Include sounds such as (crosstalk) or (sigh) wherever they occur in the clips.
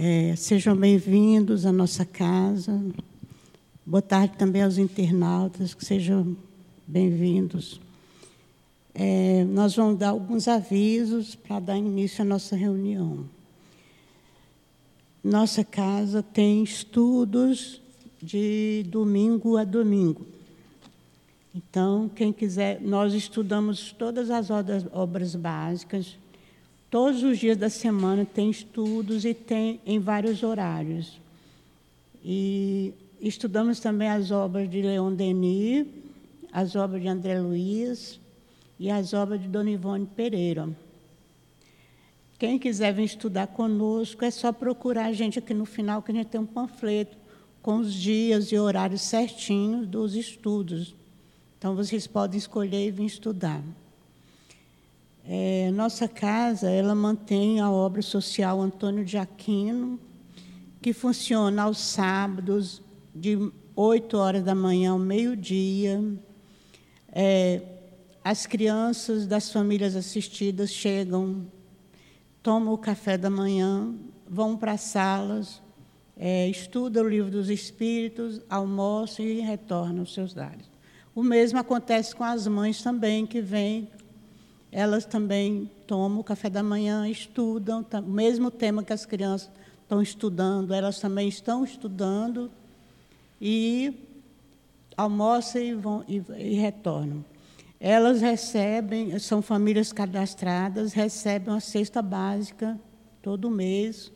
É, sejam bem-vindos à nossa casa. Boa tarde também aos internautas, que sejam bem-vindos. É, nós vamos dar alguns avisos para dar início à nossa reunião. Nossa casa tem estudos de domingo a domingo. Então, quem quiser, nós estudamos todas as obras básicas. Todos os dias da semana tem estudos e tem em vários horários. E estudamos também as obras de Leon Denis, as obras de André Luiz e as obras de Dona Ivone Pereira. Quem quiser vir estudar conosco, é só procurar a gente aqui no final, que a gente tem um panfleto com os dias e horários certinhos dos estudos. Então, vocês podem escolher e vir estudar. É, nossa casa, ela mantém a obra social Antônio de Aquino, que funciona aos sábados, de 8 horas da manhã ao meio-dia. É, as crianças das famílias assistidas chegam, tomam o café da manhã, vão para as salas, é, estudam o livro dos Espíritos, almoçam e retornam aos seus lares. O mesmo acontece com as mães também, que vêm, elas também tomam o café da manhã, estudam, o mesmo tema que as crianças estão estudando, elas também estão estudando e almoçam e, vão, e, e retornam. Elas recebem, são famílias cadastradas, recebem uma cesta básica todo mês,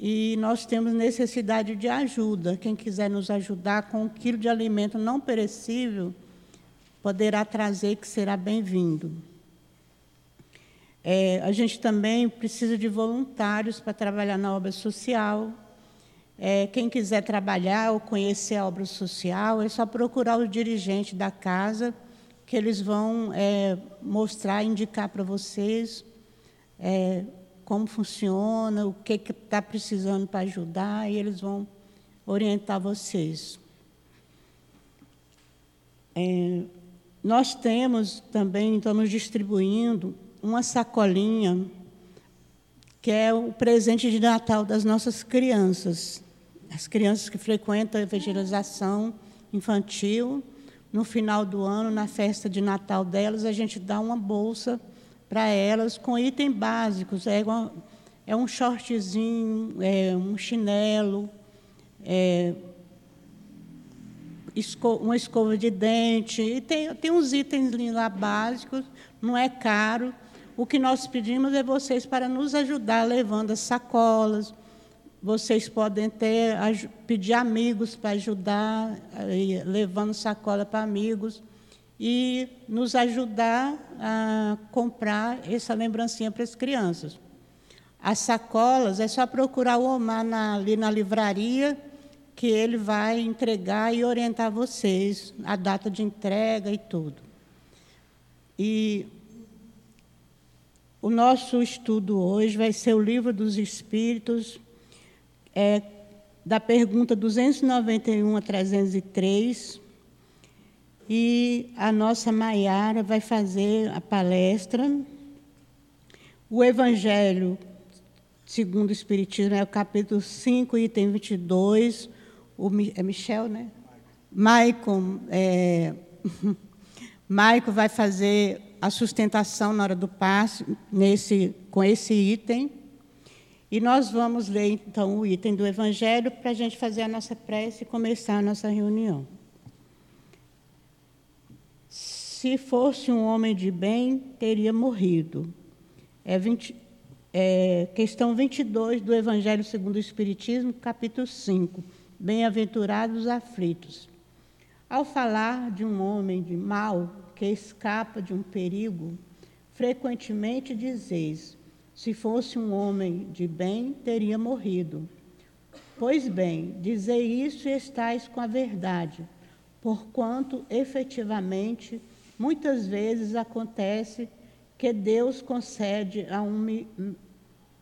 e nós temos necessidade de ajuda. Quem quiser nos ajudar com um quilo de alimento não perecível, poderá trazer, que será bem-vindo. É, a gente também precisa de voluntários para trabalhar na obra social. É, quem quiser trabalhar ou conhecer a obra social, é só procurar o dirigente da casa, que eles vão é, mostrar, indicar para vocês é, como funciona, o que está precisando para ajudar, e eles vão orientar vocês. É, nós temos também, estamos distribuindo uma sacolinha que é o presente de Natal das nossas crianças. As crianças que frequentam a evangelização infantil, no final do ano, na festa de Natal delas, a gente dá uma bolsa para elas com itens básicos. É, uma, é um shortzinho, é um chinelo, é, uma escova de dente. E tem, tem uns itens lá básicos, não é caro. O que nós pedimos é vocês para nos ajudar levando as sacolas. Vocês podem ter, pedir amigos para ajudar, levando sacola para amigos e nos ajudar a comprar essa lembrancinha para as crianças. As sacolas, é só procurar o Omar na, ali na livraria, que ele vai entregar e orientar vocês, a data de entrega e tudo. E o nosso estudo hoje vai ser o Livro dos Espíritos, é, da pergunta 291 a 303, e a nossa Maiara vai fazer a palestra. O Evangelho segundo o Espiritismo é o capítulo 5, item 22. O, é Michel, né? Maicon, é, (laughs) Maico vai fazer a sustentação na hora do passe nesse, com esse item. E nós vamos ler, então, o item do Evangelho para a gente fazer a nossa prece e começar a nossa reunião. Se fosse um homem de bem, teria morrido. É, 20, é questão 22 do Evangelho segundo o Espiritismo, capítulo 5. Bem-aventurados aflitos. Ao falar de um homem de mal que escapa de um perigo, frequentemente dizeis: se fosse um homem de bem, teria morrido. Pois bem, dizei isso e estáis com a verdade, porquanto efetivamente Muitas vezes acontece que Deus concede a um,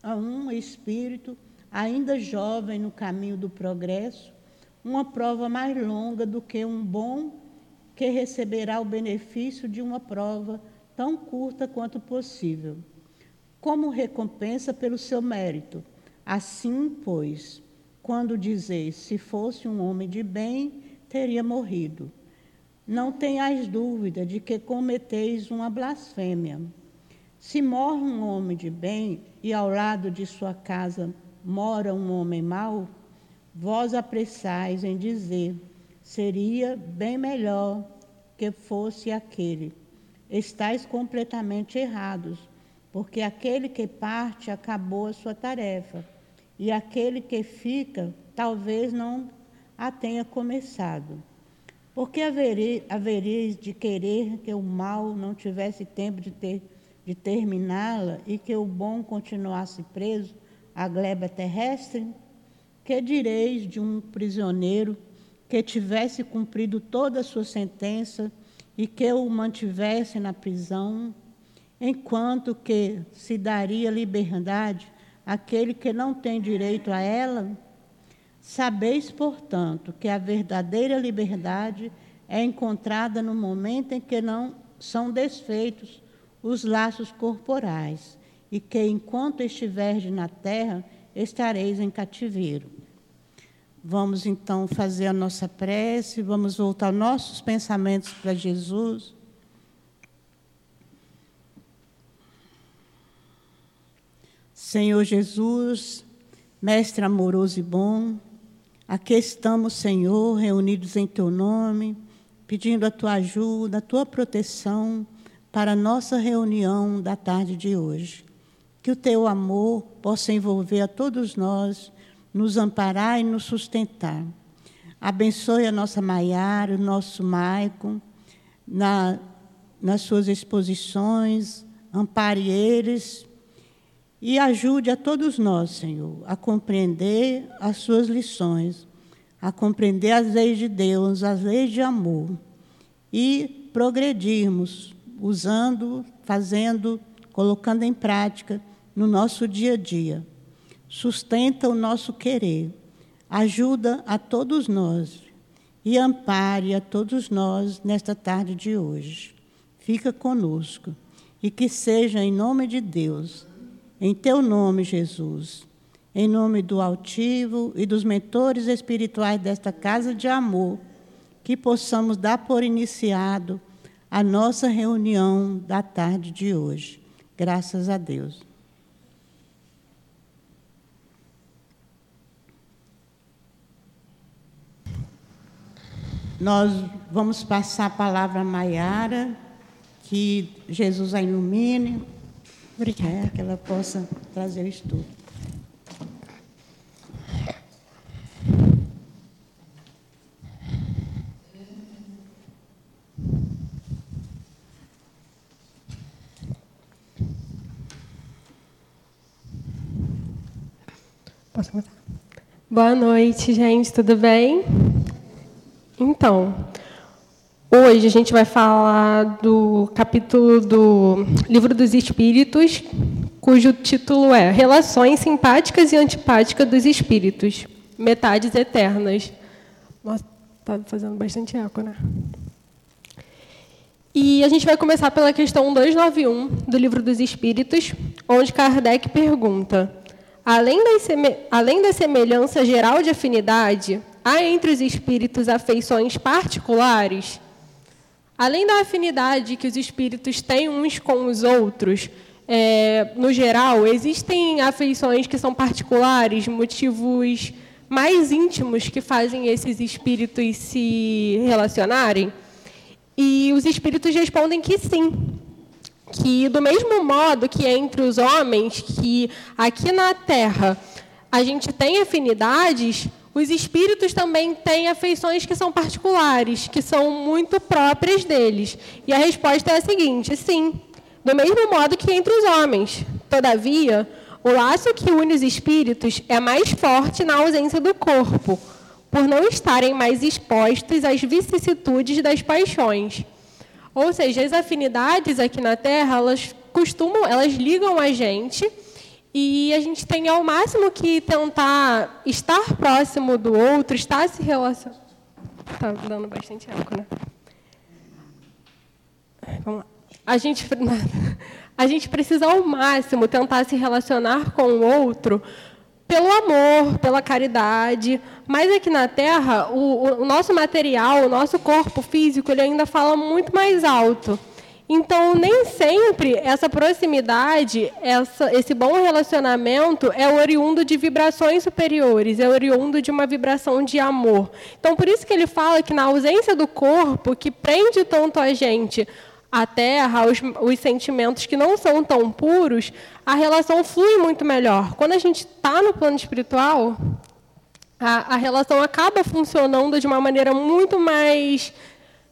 a um espírito ainda jovem no caminho do progresso uma prova mais longa do que um bom que receberá o benefício de uma prova tão curta quanto possível. Como recompensa pelo seu mérito, Assim, pois, quando dizeis, se fosse um homem de bem, teria morrido. Não tenhais dúvida de que cometeis uma blasfêmia. Se morre um homem de bem e ao lado de sua casa mora um homem mau, vós apressais em dizer: seria bem melhor que fosse aquele. Estais completamente errados, porque aquele que parte acabou a sua tarefa, e aquele que fica talvez não a tenha começado. Porque havereis de querer que o mal não tivesse tempo de, ter, de terminá-la e que o bom continuasse preso à gleba terrestre? Que direis de um prisioneiro que tivesse cumprido toda a sua sentença e que o mantivesse na prisão, enquanto que se daria liberdade àquele que não tem direito a ela? Sabeis, portanto, que a verdadeira liberdade é encontrada no momento em que não são desfeitos os laços corporais, e que enquanto estiverdes na terra, estareis em cativeiro. Vamos então fazer a nossa prece, vamos voltar nossos pensamentos para Jesus. Senhor Jesus, Mestre amoroso e bom, aqui estamos, Senhor, reunidos em Teu nome, pedindo a Tua ajuda, a Tua proteção para a nossa reunião da tarde de hoje. Que o Teu amor possa envolver a todos nós nos amparar e nos sustentar. Abençoe a nossa Maiara, o nosso Maicon, na, nas suas exposições, ampare eles e ajude a todos nós, Senhor, a compreender as suas lições, a compreender as leis de Deus, as leis de amor e progredirmos usando, fazendo, colocando em prática no nosso dia a dia sustenta o nosso querer, ajuda a todos nós e ampare a todos nós nesta tarde de hoje. Fica conosco e que seja em nome de Deus, em teu nome, Jesus, em nome do altivo e dos mentores espirituais desta casa de amor, que possamos dar por iniciado a nossa reunião da tarde de hoje. Graças a Deus. Nós vamos passar a palavra a Maiara, que Jesus a ilumine, é, que ela possa trazer o estudo. Boa noite, gente, tudo bem? Então, hoje a gente vai falar do capítulo do Livro dos Espíritos, cujo título é Relações Simpáticas e Antipáticas dos Espíritos, Metades Eternas. Nossa, está fazendo bastante eco, né? E a gente vai começar pela questão 291 do Livro dos Espíritos, onde Kardec pergunta: além além da semelhança geral de afinidade, Há entre os espíritos afeições particulares? Além da afinidade que os espíritos têm uns com os outros, é, no geral, existem afeições que são particulares, motivos mais íntimos que fazem esses espíritos se relacionarem? E os espíritos respondem que sim. Que, do mesmo modo que entre os homens, que aqui na Terra a gente tem afinidades, os espíritos também têm afeições que são particulares, que são muito próprias deles. E a resposta é a seguinte: sim, do mesmo modo que entre os homens. Todavia, o laço que une os espíritos é mais forte na ausência do corpo, por não estarem mais expostos às vicissitudes das paixões. Ou seja, as afinidades aqui na Terra, elas costumam, elas ligam a gente e a gente tem ao máximo que tentar estar próximo do outro, estar se relacionando. Está dando bastante eco, né? Vamos lá. A gente, (laughs) a gente precisa ao máximo tentar se relacionar com o outro pelo amor, pela caridade. Mas aqui na Terra, o, o nosso material, o nosso corpo físico, ele ainda fala muito mais alto. Então, nem sempre essa proximidade, essa, esse bom relacionamento é oriundo de vibrações superiores, é oriundo de uma vibração de amor. Então, por isso que ele fala que na ausência do corpo, que prende tanto a gente à terra, os, os sentimentos que não são tão puros, a relação flui muito melhor. Quando a gente está no plano espiritual, a, a relação acaba funcionando de uma maneira muito mais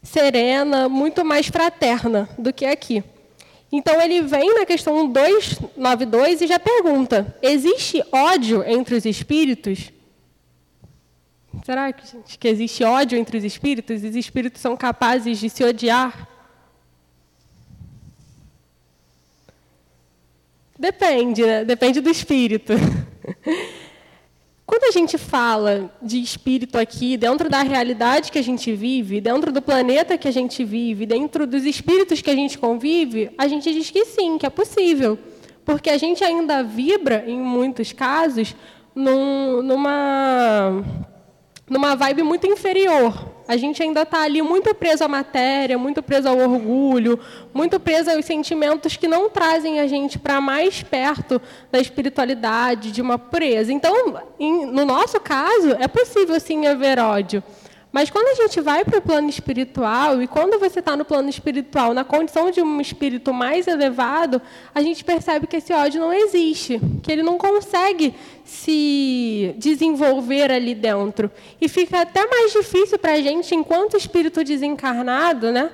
serena, muito mais fraterna do que aqui. Então ele vem na questão 292 e já pergunta: existe ódio entre os espíritos? Será que, gente, que existe ódio entre os espíritos? Os espíritos são capazes de se odiar? Depende, né? Depende do espírito. (laughs) Quando a gente fala de espírito aqui, dentro da realidade que a gente vive, dentro do planeta que a gente vive, dentro dos espíritos que a gente convive, a gente diz que sim, que é possível. Porque a gente ainda vibra, em muitos casos, num, numa, numa vibe muito inferior. A gente ainda está ali muito preso à matéria, muito preso ao orgulho, muito preso aos sentimentos que não trazem a gente para mais perto da espiritualidade, de uma pureza. Então, em, no nosso caso, é possível sim haver ódio. Mas quando a gente vai para o plano espiritual, e quando você está no plano espiritual, na condição de um espírito mais elevado, a gente percebe que esse ódio não existe, que ele não consegue se desenvolver ali dentro. E fica até mais difícil para a gente, enquanto espírito desencarnado, né,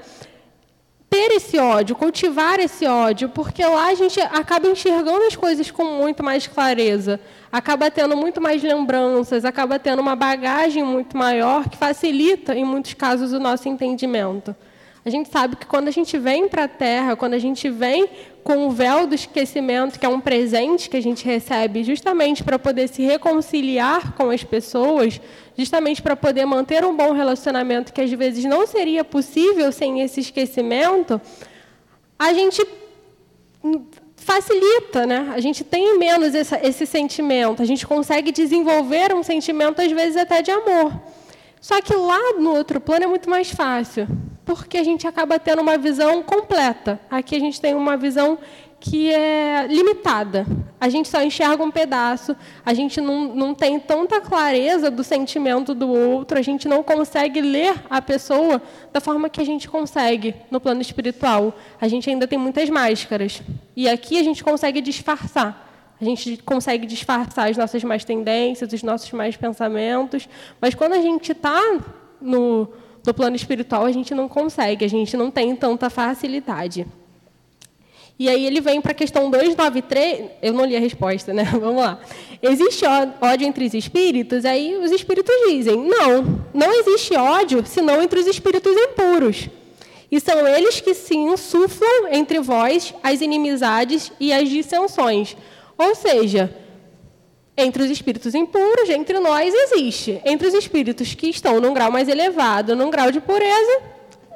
ter esse ódio, cultivar esse ódio, porque lá a gente acaba enxergando as coisas com muito mais clareza acaba tendo muito mais lembranças, acaba tendo uma bagagem muito maior que facilita, em muitos casos, o nosso entendimento. A gente sabe que quando a gente vem para a Terra, quando a gente vem com o véu do esquecimento, que é um presente que a gente recebe justamente para poder se reconciliar com as pessoas, justamente para poder manter um bom relacionamento que às vezes não seria possível sem esse esquecimento, a gente facilita, né? A gente tem menos esse, esse sentimento, a gente consegue desenvolver um sentimento, às vezes, até de amor. Só que lá no outro plano é muito mais fácil, porque a gente acaba tendo uma visão completa. Aqui a gente tem uma visão que é limitada. A gente só enxerga um pedaço, a gente não, não tem tanta clareza do sentimento do outro, a gente não consegue ler a pessoa da forma que a gente consegue no plano espiritual. A gente ainda tem muitas máscaras. E aqui a gente consegue disfarçar. A gente consegue disfarçar as nossas mais tendências, os nossos mais pensamentos. Mas quando a gente está no, no plano espiritual, a gente não consegue, a gente não tem tanta facilidade. E aí ele vem para a questão 293, eu não li a resposta, né? (laughs) Vamos lá. Existe ódio entre os espíritos? Aí os espíritos dizem: não, não existe ódio senão entre os espíritos impuros. E são eles que se insuflam entre vós as inimizades e as dissensões. Ou seja, entre os espíritos impuros, entre nós existe. Entre os espíritos que estão num grau mais elevado, num grau de pureza,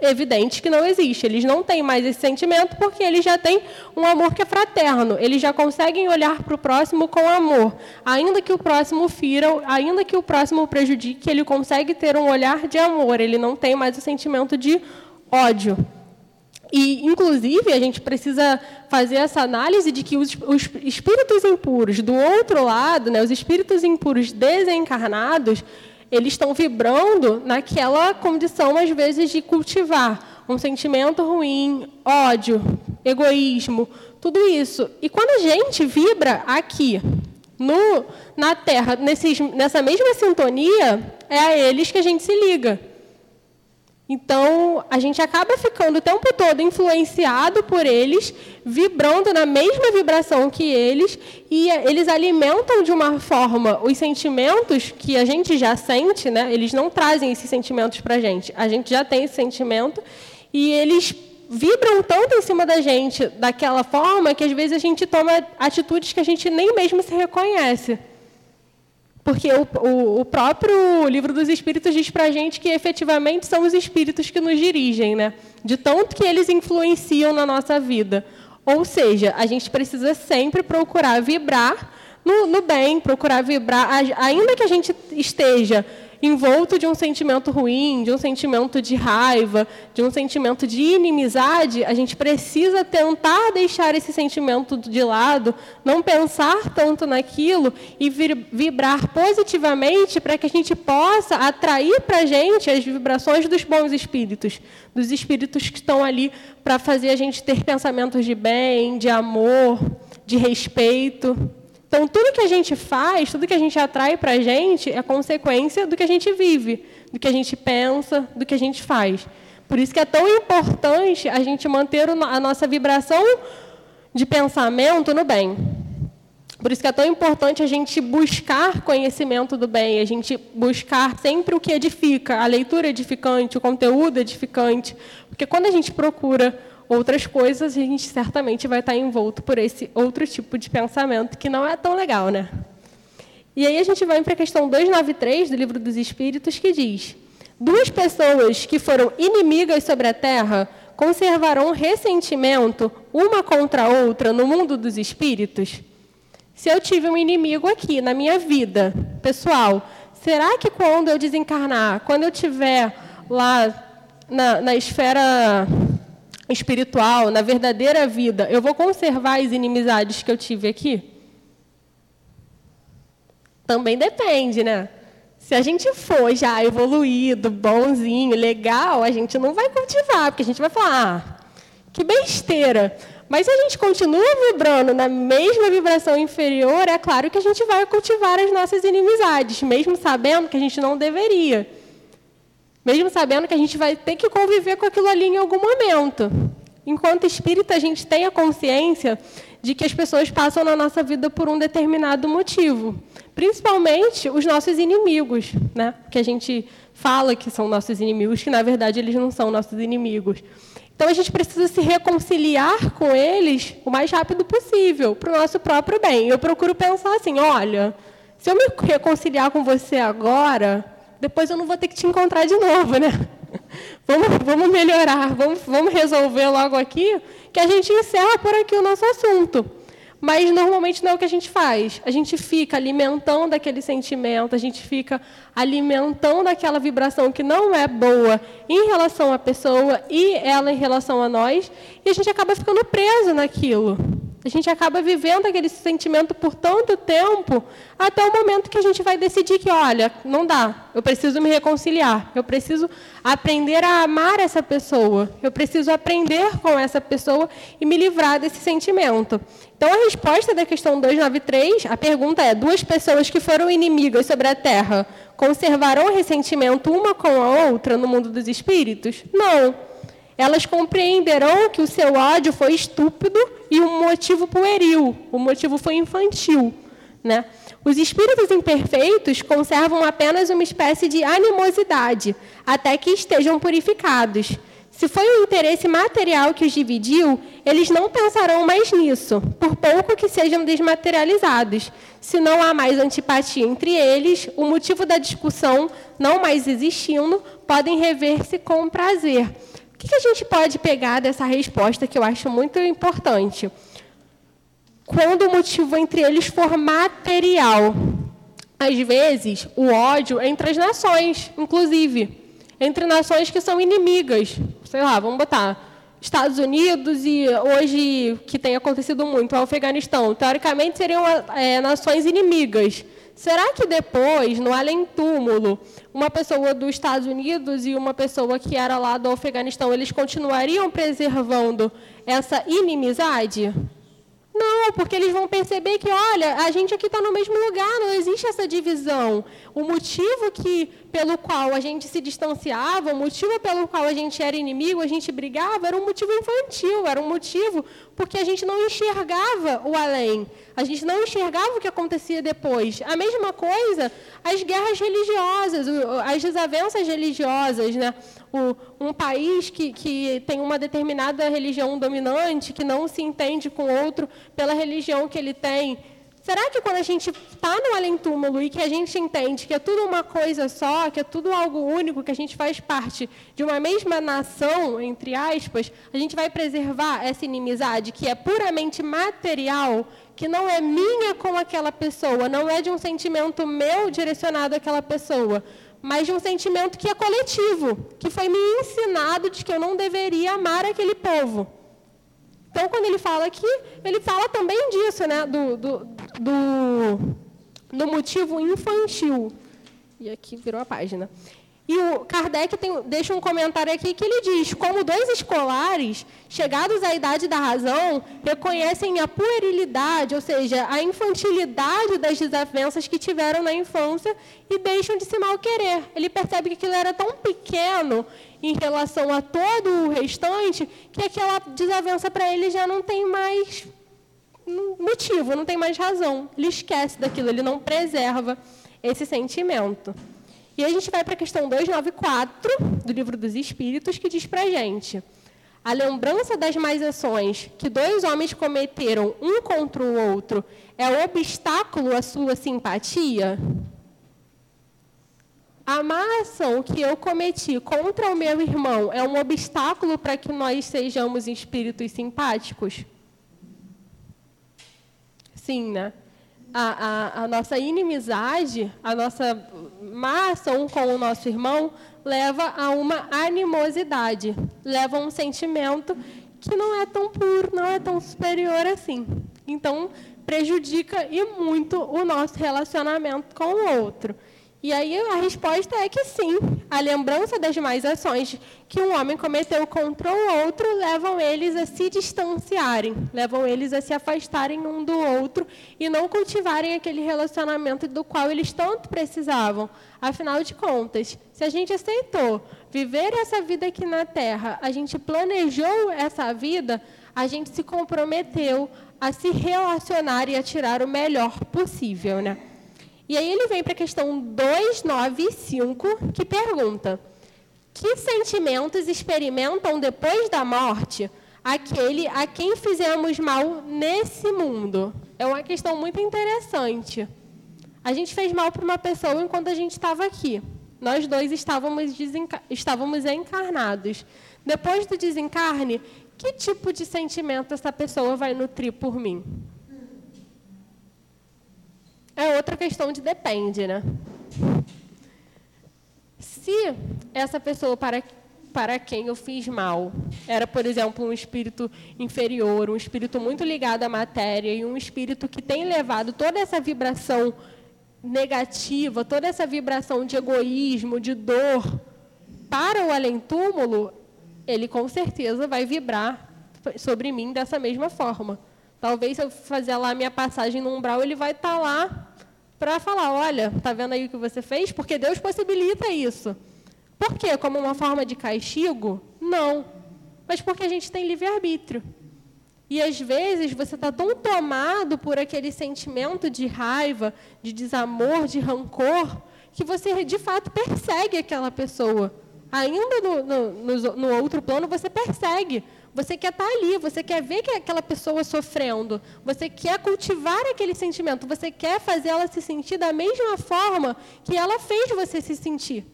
evidente que não existe. Eles não têm mais esse sentimento porque eles já têm um amor que é fraterno. Eles já conseguem olhar para o próximo com amor. Ainda que o próximo fira, ainda que o próximo prejudique, ele consegue ter um olhar de amor. Ele não tem mais o sentimento de ódio. E, inclusive, a gente precisa fazer essa análise de que os, os espíritos impuros do outro lado, né, os espíritos impuros desencarnados, eles estão vibrando naquela condição, às vezes, de cultivar um sentimento ruim, ódio, egoísmo, tudo isso. E quando a gente vibra aqui, no, na Terra, nesses, nessa mesma sintonia, é a eles que a gente se liga. Então, a gente acaba ficando o tempo todo influenciado por eles, vibrando na mesma vibração que eles, e eles alimentam de uma forma os sentimentos que a gente já sente, né? eles não trazem esses sentimentos para a gente, a gente já tem esse sentimento, e eles vibram tanto em cima da gente daquela forma que às vezes a gente toma atitudes que a gente nem mesmo se reconhece. Porque o, o, o, próprio livro dos Espíritos diz para a gente que efetivamente são os Espíritos que nos dirigem, né? de tanto que eles influenciam na nossa vida. Ou seja, a gente precisa sempre procurar vibrar no, no bem, procurar vibrar, ainda que a gente esteja envolto de um sentimento ruim, de um sentimento de raiva, de um sentimento de inimizade, a gente precisa tentar deixar esse sentimento de lado, não pensar tanto naquilo e vibrar positivamente para que a gente possa atrair para a gente as vibrações dos bons espíritos, dos espíritos que estão ali para fazer a gente ter pensamentos de bem, de amor, de respeito. Então, tudo que a gente faz, tudo que a gente atrai para a gente é consequência do que a gente vive, do que a gente pensa, do que a gente faz. Por isso que é tão importante a gente manter a nossa vibração de pensamento no bem. Por isso que é tão importante a gente buscar conhecimento do bem, a gente buscar sempre o que edifica, a leitura edificante, o conteúdo edificante. Porque quando a gente procura outras coisas, a gente certamente vai estar envolto por esse outro tipo de pensamento que não é tão legal, né? E aí a gente vai para a questão 293 do Livro dos Espíritos, que diz: Duas pessoas que foram inimigas sobre a terra conservarão ressentimento uma contra a outra no mundo dos espíritos? Se eu tive um inimigo aqui na minha vida pessoal, será que quando eu desencarnar, quando eu estiver lá na, na esfera espiritual, na verdadeira vida, eu vou conservar as inimizades que eu tive aqui? Também depende, né? Se a gente for já evoluído, bonzinho, legal, a gente não vai cultivar, porque a gente vai falar, ah, que besteira. Mas se a gente continua vibrando na mesma vibração inferior, é claro que a gente vai cultivar as nossas inimizades, mesmo sabendo que a gente não deveria. Mesmo sabendo que a gente vai ter que conviver com aquilo ali em algum momento. Enquanto espírita, a gente tem a consciência de que as pessoas passam na nossa vida por um determinado motivo. Principalmente os nossos inimigos, né? que a gente fala que são nossos inimigos, que na verdade eles não são nossos inimigos. Então a gente precisa se reconciliar com eles o mais rápido possível, para o nosso próprio bem. Eu procuro pensar assim: olha, se eu me reconciliar com você agora, depois eu não vou ter que te encontrar de novo, né? (laughs) Vamos, vamos melhorar, vamos, vamos resolver logo aqui, que a gente encerra por aqui o nosso assunto. Mas normalmente não é o que a gente faz. A gente fica alimentando aquele sentimento, a gente fica alimentando aquela vibração que não é boa em relação à pessoa e ela em relação a nós, e a gente acaba ficando preso naquilo. A gente acaba vivendo aquele sentimento por tanto tempo, até o momento que a gente vai decidir que, olha, não dá, eu preciso me reconciliar, eu preciso aprender a amar essa pessoa, eu preciso aprender com essa pessoa e me livrar desse sentimento. Então, a resposta da questão 293, a pergunta é: duas pessoas que foram inimigas sobre a Terra conservarão ressentimento uma com a outra no mundo dos espíritos? Não elas compreenderão que o seu ódio foi estúpido e um motivo pueril, o motivo foi infantil. Né? Os espíritos imperfeitos conservam apenas uma espécie de animosidade, até que estejam purificados. Se foi o interesse material que os dividiu, eles não pensarão mais nisso, por pouco que sejam desmaterializados. Se não há mais antipatia entre eles, o motivo da discussão, não mais existindo, podem rever-se com prazer o que a gente pode pegar dessa resposta que eu acho muito importante? Quando o motivo entre eles for material. Às vezes, o ódio é entre as nações, inclusive. Entre nações que são inimigas. Sei lá, vamos botar Estados Unidos e hoje, que tem acontecido muito, o Afeganistão. Teoricamente, seriam é, nações inimigas. Será que depois, no além-túmulo, uma pessoa dos Estados Unidos e uma pessoa que era lá do Afeganistão, eles continuariam preservando essa inimizade? Não, porque eles vão perceber que, olha, a gente aqui está no mesmo lugar, não existe essa divisão. O motivo que, pelo qual a gente se distanciava, o motivo pelo qual a gente era inimigo, a gente brigava, era um motivo infantil, era um motivo porque a gente não enxergava o além. A gente não enxergava o que acontecia depois. A mesma coisa, as guerras religiosas, as desavenças religiosas, né? Um país que, que tem uma determinada religião dominante, que não se entende com outro pela religião que ele tem. Será que quando a gente está no além-túmulo e que a gente entende que é tudo uma coisa só, que é tudo algo único, que a gente faz parte de uma mesma nação, entre aspas, a gente vai preservar essa inimizade que é puramente material, que não é minha com aquela pessoa, não é de um sentimento meu direcionado àquela pessoa, mas de um sentimento que é coletivo, que foi me ensinado de que eu não deveria amar aquele povo. Então, quando ele fala aqui, ele fala também disso, né? Do, do, do, do motivo infantil. E aqui virou a página. E o Kardec tem, deixa um comentário aqui que ele diz: como dois escolares, chegados à idade da razão, reconhecem a puerilidade, ou seja, a infantilidade das desavenças que tiveram na infância e deixam de se mal querer. Ele percebe que aquilo era tão pequeno em relação a todo o restante que aquela desavença para ele já não tem mais motivo, não tem mais razão. Ele esquece daquilo, ele não preserva esse sentimento. E a gente vai para a questão 294 do Livro dos Espíritos, que diz para a gente: a lembrança das mais ações que dois homens cometeram um contra o outro é o obstáculo à sua simpatia? A má ação que eu cometi contra o meu irmão é um obstáculo para que nós sejamos espíritos simpáticos? Sim, né? a, a, a, nossa inimizade, a nossa má ação com o nosso irmão, leva a uma animosidade, leva a um sentimento que não é tão puro, não é tão superior assim. Então, prejudica e muito o nosso relacionamento com o outro. E aí a resposta é que sim, a lembrança das mais ações que um homem cometeu contra o outro levam eles a se distanciarem, levam eles a se afastarem um do outro e não cultivarem aquele relacionamento do qual eles tanto precisavam. Afinal de contas, se a gente aceitou viver essa vida aqui na Terra, a gente planejou essa vida, a gente se comprometeu a se relacionar e a tirar o melhor possível, né? E aí ele vem para a questão 295, que pergunta: Que sentimentos experimentam depois da morte aquele a quem fizemos mal nesse mundo? É uma questão muito interessante. A gente fez mal para uma pessoa enquanto a gente estava aqui. Nós dois estávamos, estávamos encarnados. Depois do desencarne, que tipo de sentimento essa pessoa vai nutrir por mim? É outra questão de depende, né? Se essa pessoa para, para quem eu fiz mal era, por exemplo, um espírito inferior, um espírito muito ligado à matéria e um espírito que tem levado toda essa vibração negativa, toda essa vibração de egoísmo, de dor para o além-túmulo, ele com certeza vai vibrar sobre mim dessa mesma forma. Talvez se eu fazer lá a minha passagem no umbral, ele vai estar tá lá para falar, olha, tá vendo aí o que você fez? Porque Deus possibilita isso. Por quê? Como uma forma de castigo? Não. Mas porque a gente tem livre-arbítrio. E às vezes você está tão tomado por aquele sentimento de raiva, de desamor, de rancor, que você de fato persegue aquela pessoa. Ainda no, no, no, no outro plano, você persegue. Você quer estar ali, você quer ver que aquela pessoa sofrendo, você quer cultivar aquele sentimento, você quer fazer ela se sentir da mesma forma que ela fez você se sentir.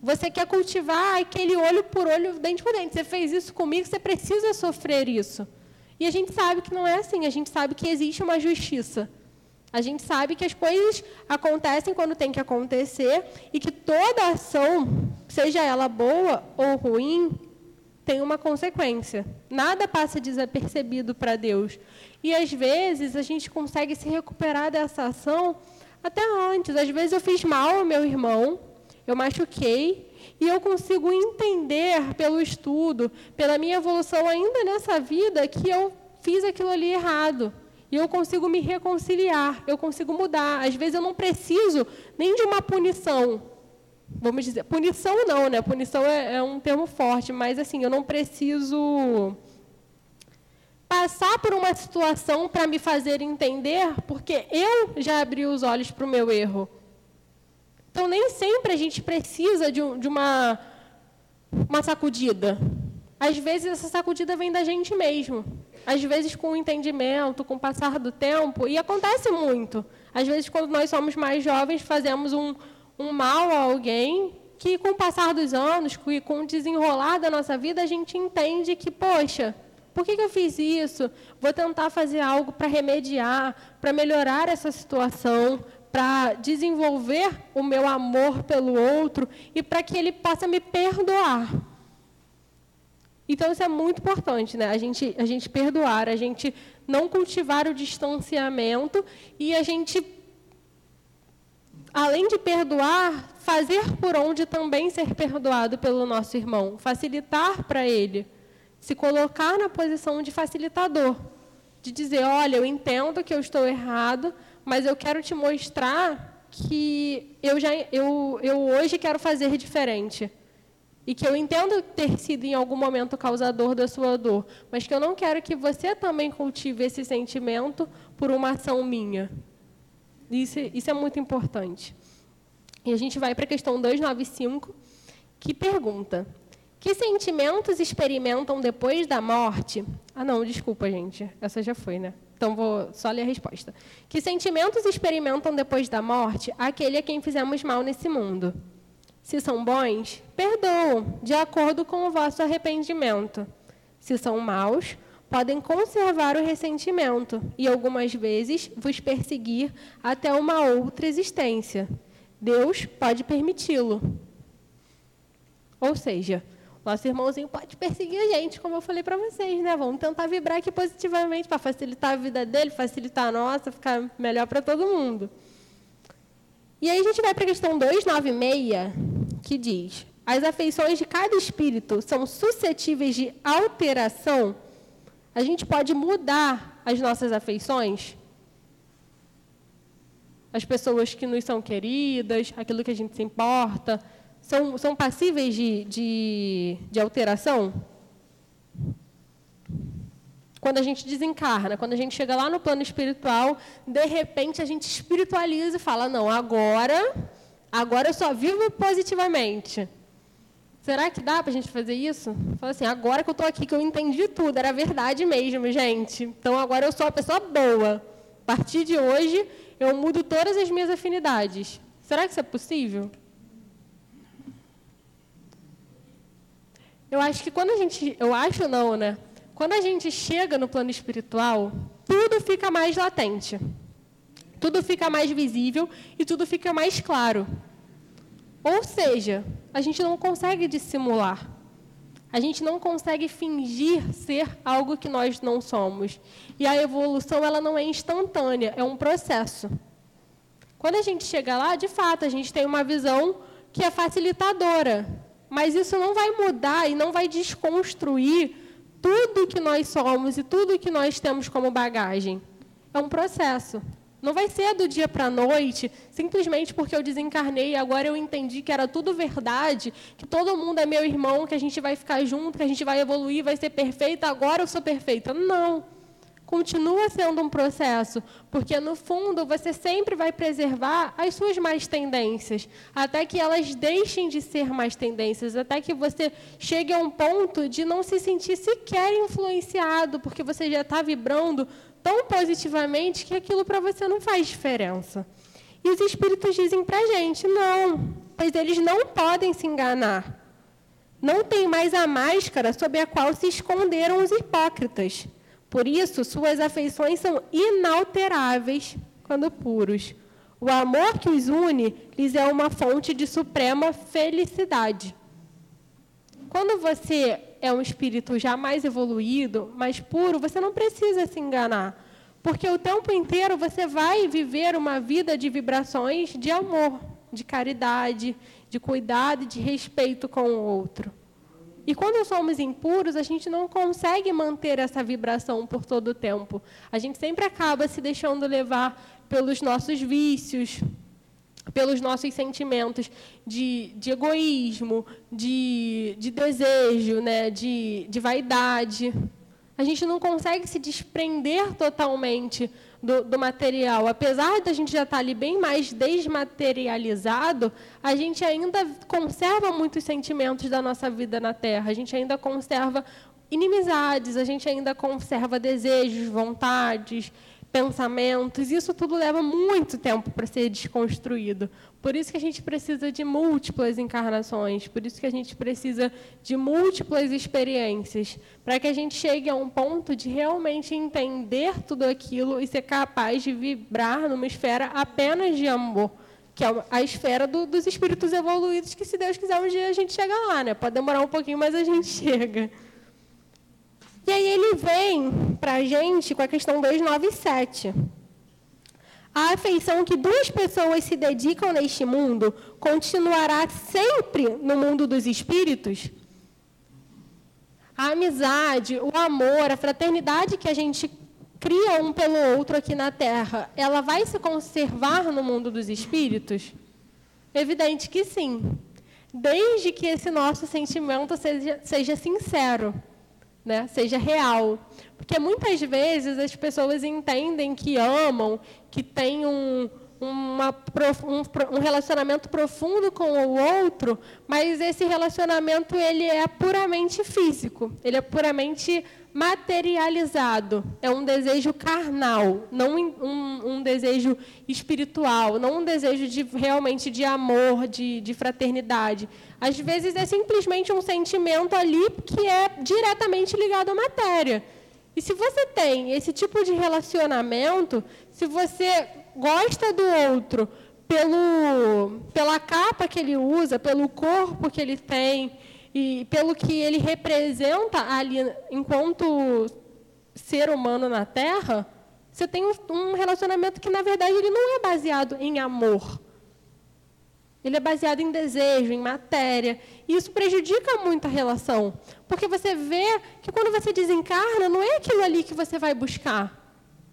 Você quer cultivar aquele olho por olho, dente por dente. Você fez isso comigo, você precisa sofrer isso. E a gente sabe que não é assim, a gente sabe que existe uma justiça. A gente sabe que as coisas acontecem quando tem que acontecer e que toda ação, seja ela boa ou ruim, tem uma consequência. Nada passa desapercebido para Deus. E às vezes a gente consegue se recuperar dessa ação até antes. Às vezes eu fiz mal ao meu irmão, eu machuquei, e eu consigo entender pelo estudo, pela minha evolução ainda nessa vida, que eu fiz aquilo ali errado. E eu consigo me reconciliar, eu consigo mudar. Às vezes eu não preciso nem de uma punição, vamos dizer, punição não, né? Punição é, é um termo forte, mas assim, eu não preciso passar por uma situação para me fazer entender, porque eu já abri os olhos para o meu erro. Então, nem sempre a gente precisa de, de uma, uma sacudida. Às vezes, essa sacudida vem da gente mesmo. Às vezes, com o entendimento, com o passar do tempo, e acontece muito. Às vezes, quando nós somos mais jovens, fazemos um, um mal a alguém que, com o passar dos anos, com o desenrolar da nossa vida, a gente entende que, poxa, por que, que eu fiz isso? Vou tentar fazer algo para remediar, para melhorar essa situação, para desenvolver o meu amor pelo outro e para que ele possa me perdoar. Então isso é muito importante, né? A gente, a gente perdoar, a gente não cultivar o distanciamento e a gente, além de perdoar, fazer por onde também ser perdoado pelo nosso irmão, facilitar para ele, se colocar na posição de facilitador, de dizer, olha, eu entendo que eu estou errado, mas eu quero te mostrar que eu, já, eu, eu hoje quero fazer diferente. E que eu entendo ter sido em algum momento causador da sua dor, mas que eu não quero que você também cultive esse sentimento por uma ação minha. Isso, isso é muito importante. E a gente vai para a questão 295, que pergunta: Que sentimentos experimentam depois da morte? Ah, não, desculpa, gente. Essa já foi, né? Então, vou só ler a resposta. Que sentimentos experimentam depois da morte aquele a quem fizemos mal nesse mundo? Se são bons, perdoam, de acordo com o vosso arrependimento. Se são maus, podem conservar o ressentimento e algumas vezes vos perseguir até uma outra existência. Deus pode permiti-lo. Ou seja, nosso irmãozinho pode perseguir a gente, como eu falei para vocês, né? Vamos tentar vibrar aqui positivamente para facilitar a vida dele, facilitar a nossa, ficar melhor para todo mundo. E aí a gente vai para a questão 296, que diz: As afeições de cada espírito são suscetíveis de alteração? A gente pode mudar as nossas afeições? As pessoas que nos são queridas, aquilo que a gente se importa, são, são passíveis de, de, de alteração? Quando a gente desencarna, quando a gente chega lá no plano espiritual, de repente a gente espiritualiza e fala: não, agora, agora eu só vivo positivamente. Será que dá para a gente fazer isso? Fala assim, agora que eu estou aqui, que eu entendi tudo, era verdade mesmo, gente. Então agora eu sou uma pessoa boa. A partir de hoje, eu mudo todas as minhas afinidades. Será que isso é possível? Eu acho que quando a gente. Eu acho não, né? Quando a gente chega no plano espiritual, tudo fica mais latente. Tudo fica mais visível e tudo fica mais claro. Ou seja, a gente não consegue dissimular. A gente não consegue fingir ser algo que nós não somos. E a evolução ela não é instantânea, é um processo. Quando a gente chega lá, de fato, a gente tem uma visão que é facilitadora. Mas isso não vai mudar e não vai desconstruir tudo que nós somos e tudo que nós temos como bagagem. É um processo. Não vai ser do dia para a noite, simplesmente porque eu desencarnei e agora eu entendi que era tudo verdade, que todo mundo é meu irmão, que a gente vai ficar junto, que a gente vai evoluir, vai ser perfeita, agora eu sou perfeita. Não continua sendo um processo, porque no fundo você sempre vai preservar as suas mais tendências, até que elas deixem de ser mais tendências, até que você chegue a um ponto de não se sentir sequer influenciado, porque você já está vibrando tão positivamente que aquilo para você não faz diferença. E os espíritos dizem para a gente: não, pois eles não podem se enganar. Não tem mais a máscara sob a qual se esconderam os hipócritas. Por isso, suas afeições são inalteráveis quando puros. O amor que os une lhes é uma fonte de suprema felicidade. Quando você é um espírito já mais evoluído, mais puro, você não precisa se enganar. Porque o tempo inteiro você vai viver uma vida de vibrações de amor, de caridade, de cuidado e de respeito com o outro. E quando somos impuros, a gente não consegue manter essa vibração por todo o tempo. A gente sempre acaba se deixando levar pelos nossos vícios, pelos nossos sentimentos de, de egoísmo, de, de desejo, né, de, de vaidade. A gente não consegue se desprender totalmente do, do material. Apesar da gente já estar ali bem mais desmaterializado, a gente ainda conserva muitos sentimentos da nossa vida na Terra. A gente ainda conserva inimizades, a gente ainda conserva desejos, vontades, pensamentos, isso tudo leva muito tempo para ser desconstruído. Por isso que a gente precisa de múltiplas encarnações, por isso que a gente precisa de múltiplas experiências, para que a gente chegue a um ponto de realmente entender tudo aquilo e ser capaz de vibrar numa esfera apenas de amor, que é a esfera do, dos espíritos evoluídos, que se Deus quiser um dia a gente chega lá, né? Pode demorar um pouquinho, mas a gente (laughs) chega. E aí ele vem para a gente com a questão 297. A afeição que duas pessoas se dedicam neste mundo continuará sempre no mundo dos espíritos? A amizade, o amor, a fraternidade que a gente cria um pelo outro aqui na Terra, ela vai se conservar no mundo dos espíritos? Evidente que sim. Desde que esse nosso sentimento seja, seja sincero né, seja real. Porque muitas vezes as pessoas entendem que amam, que têm um, uma, um, um, relacionamento profundo com o outro, mas esse relacionamento ele é puramente físico, ele é puramente materializado. É um desejo carnal, não um, um desejo espiritual, não um desejo de realmente de amor, de, de fraternidade. Às vezes é simplesmente um sentimento ali que é diretamente ligado à matéria. E se você tem esse tipo de relacionamento, se você gosta do outro pelo, pela capa que ele usa, pelo corpo que ele tem e pelo que ele representa ali enquanto ser humano na Terra, você tem um relacionamento que, na verdade, ele não é baseado em amor. Ele é baseado em desejo, em matéria. E isso prejudica muito a relação. Porque você vê que quando você desencarna, não é aquilo ali que você vai buscar.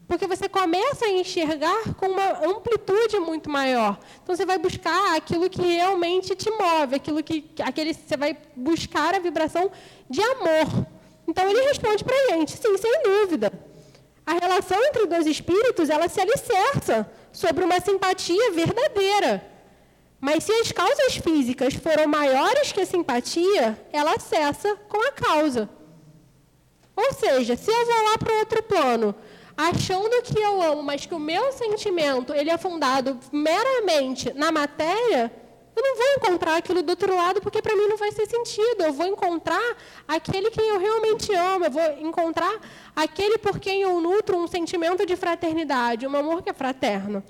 Porque você começa a enxergar com uma amplitude muito maior. Então você vai buscar aquilo que realmente te move, aquilo que aquele você vai buscar a vibração de amor. Então ele responde para a gente, sim, sem dúvida. A relação entre dois espíritos, ela se alicerça sobre uma simpatia verdadeira. Mas se as causas físicas foram maiores que a simpatia, ela cessa com a causa. Ou seja, se eu vou lá para outro plano, achando que eu amo, mas que o meu sentimento ele é fundado meramente na matéria, eu não vou encontrar aquilo do outro lado porque para mim não faz sentido. Eu vou encontrar aquele que eu realmente amo, eu vou encontrar aquele por quem eu nutro um sentimento de fraternidade, um amor que é fraterno.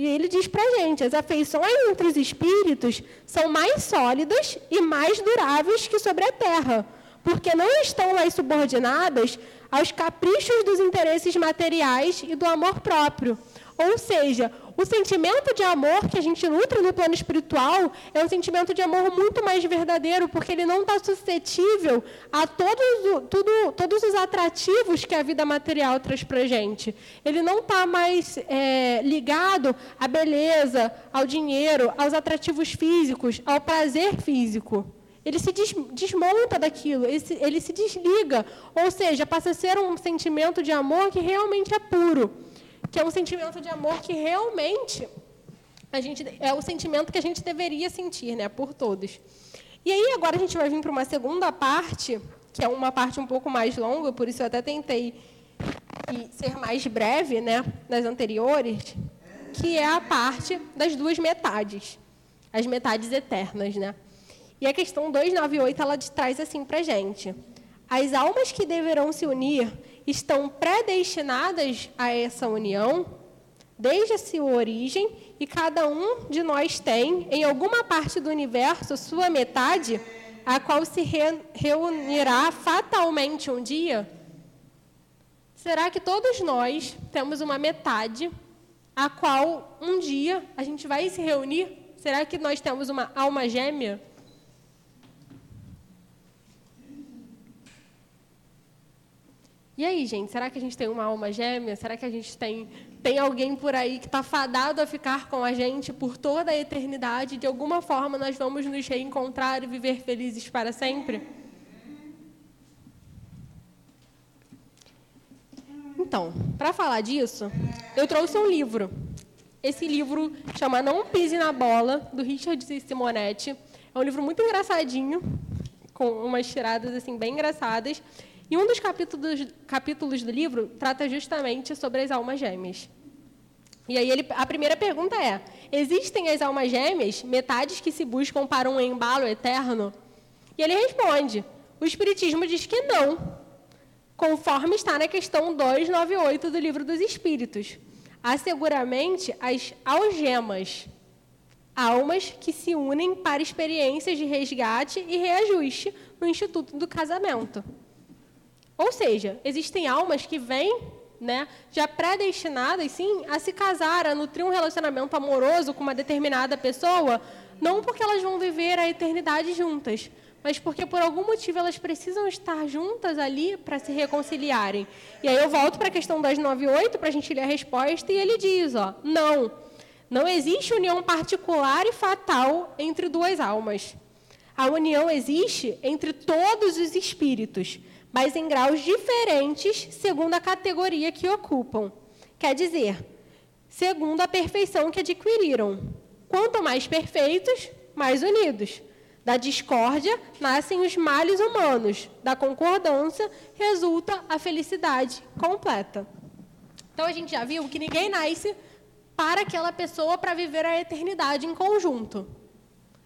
E ele diz para a gente: as afeições entre os espíritos são mais sólidas e mais duráveis que sobre a terra, porque não estão mais subordinadas aos caprichos dos interesses materiais e do amor próprio. Ou seja, o sentimento de amor que a gente nutre no plano espiritual é um sentimento de amor muito mais verdadeiro, porque ele não está suscetível a todos, tudo, todos os atrativos que a vida material traz para a gente. Ele não está mais é, ligado à beleza, ao dinheiro, aos atrativos físicos, ao prazer físico. Ele se desmonta daquilo, ele se, ele se desliga. Ou seja, passa a ser um sentimento de amor que realmente é puro que é um sentimento de amor que realmente a gente é o sentimento que a gente deveria sentir, né, por todos. E aí agora a gente vai vir para uma segunda parte, que é uma parte um pouco mais longa, por isso eu até tentei ser mais breve, né, nas anteriores, que é a parte das duas metades, as metades eternas, né? E a questão 298 ela traz assim para gente: as almas que deverão se unir estão predestinadas a essa união desde a sua origem e cada um de nós tem, em alguma parte do universo, sua metade, a qual se re reunirá fatalmente um dia? Será que todos nós temos uma metade a qual um dia a gente vai se reunir? Será que nós temos uma alma gêmea? E aí, gente, será que a gente tem uma alma gêmea? Será que a gente tem, tem alguém por aí que está fadado a ficar com a gente por toda a eternidade? De alguma forma nós vamos nos reencontrar e viver felizes para sempre? Então, para falar disso, eu trouxe um livro. Esse livro chama Não Pise na Bola, do Richard Simonetti. É um livro muito engraçadinho, com umas tiradas assim bem engraçadas E um dos capítulos, capítulos do livro trata justamente sobre as almas gêmeas. E aí ele, a primeira pergunta é: existem as almas gêmeas, metades que se buscam para um embalo eterno? E ele responde: o Espiritismo diz que não, conforme está na questão 298 do Livro dos Espíritos. Há seguramente as algemas, almas que se unem para experiências de resgate e reajuste no Instituto do Casamento. Ou seja, existem almas que vêm né, já predestinadas, sim, a se casar, a nutrir um relacionamento amoroso com uma determinada pessoa, não porque elas vão viver a eternidade juntas, mas porque por algum motivo elas precisam estar juntas ali para se reconciliarem. E aí eu volto para a questão das 98 para a gente ler a resposta e ele diz, ó, não, não existe união particular e fatal entre duas almas. A união existe entre todos os espíritos, mas em graus diferentes segundo a categoria que ocupam. Quer dizer, segundo a perfeição que adquiriram. Quanto mais perfeitos, mais unidos. Da discórdia nascem os males humanos, da concordância resulta a felicidade completa. Então a gente já viu que ninguém nasce para aquela pessoa para viver a eternidade em conjunto.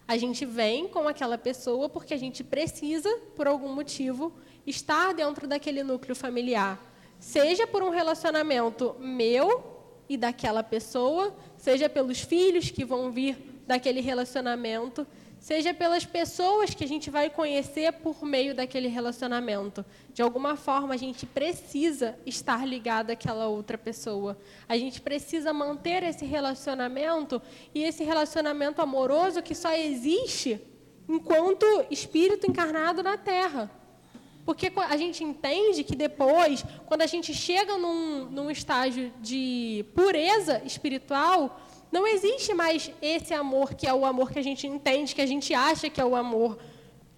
A gente vem com aquela pessoa porque a gente precisa, por algum motivo, estar dentro daquele núcleo familiar, seja por um relacionamento meu e daquela pessoa, seja pelos filhos que vão vir daquele relacionamento, seja pelas pessoas que a gente vai conhecer por meio daquele relacionamento. De alguma forma, a gente precisa estar ligado àquela outra pessoa. A gente precisa manter esse relacionamento e esse relacionamento amoroso que só existe enquanto espírito encarnado na Terra. Porque a gente entende que depois, quando a gente chega num, num estágio de pureza espiritual, não existe mais esse amor que é o amor que a gente entende, que a gente acha que é o amor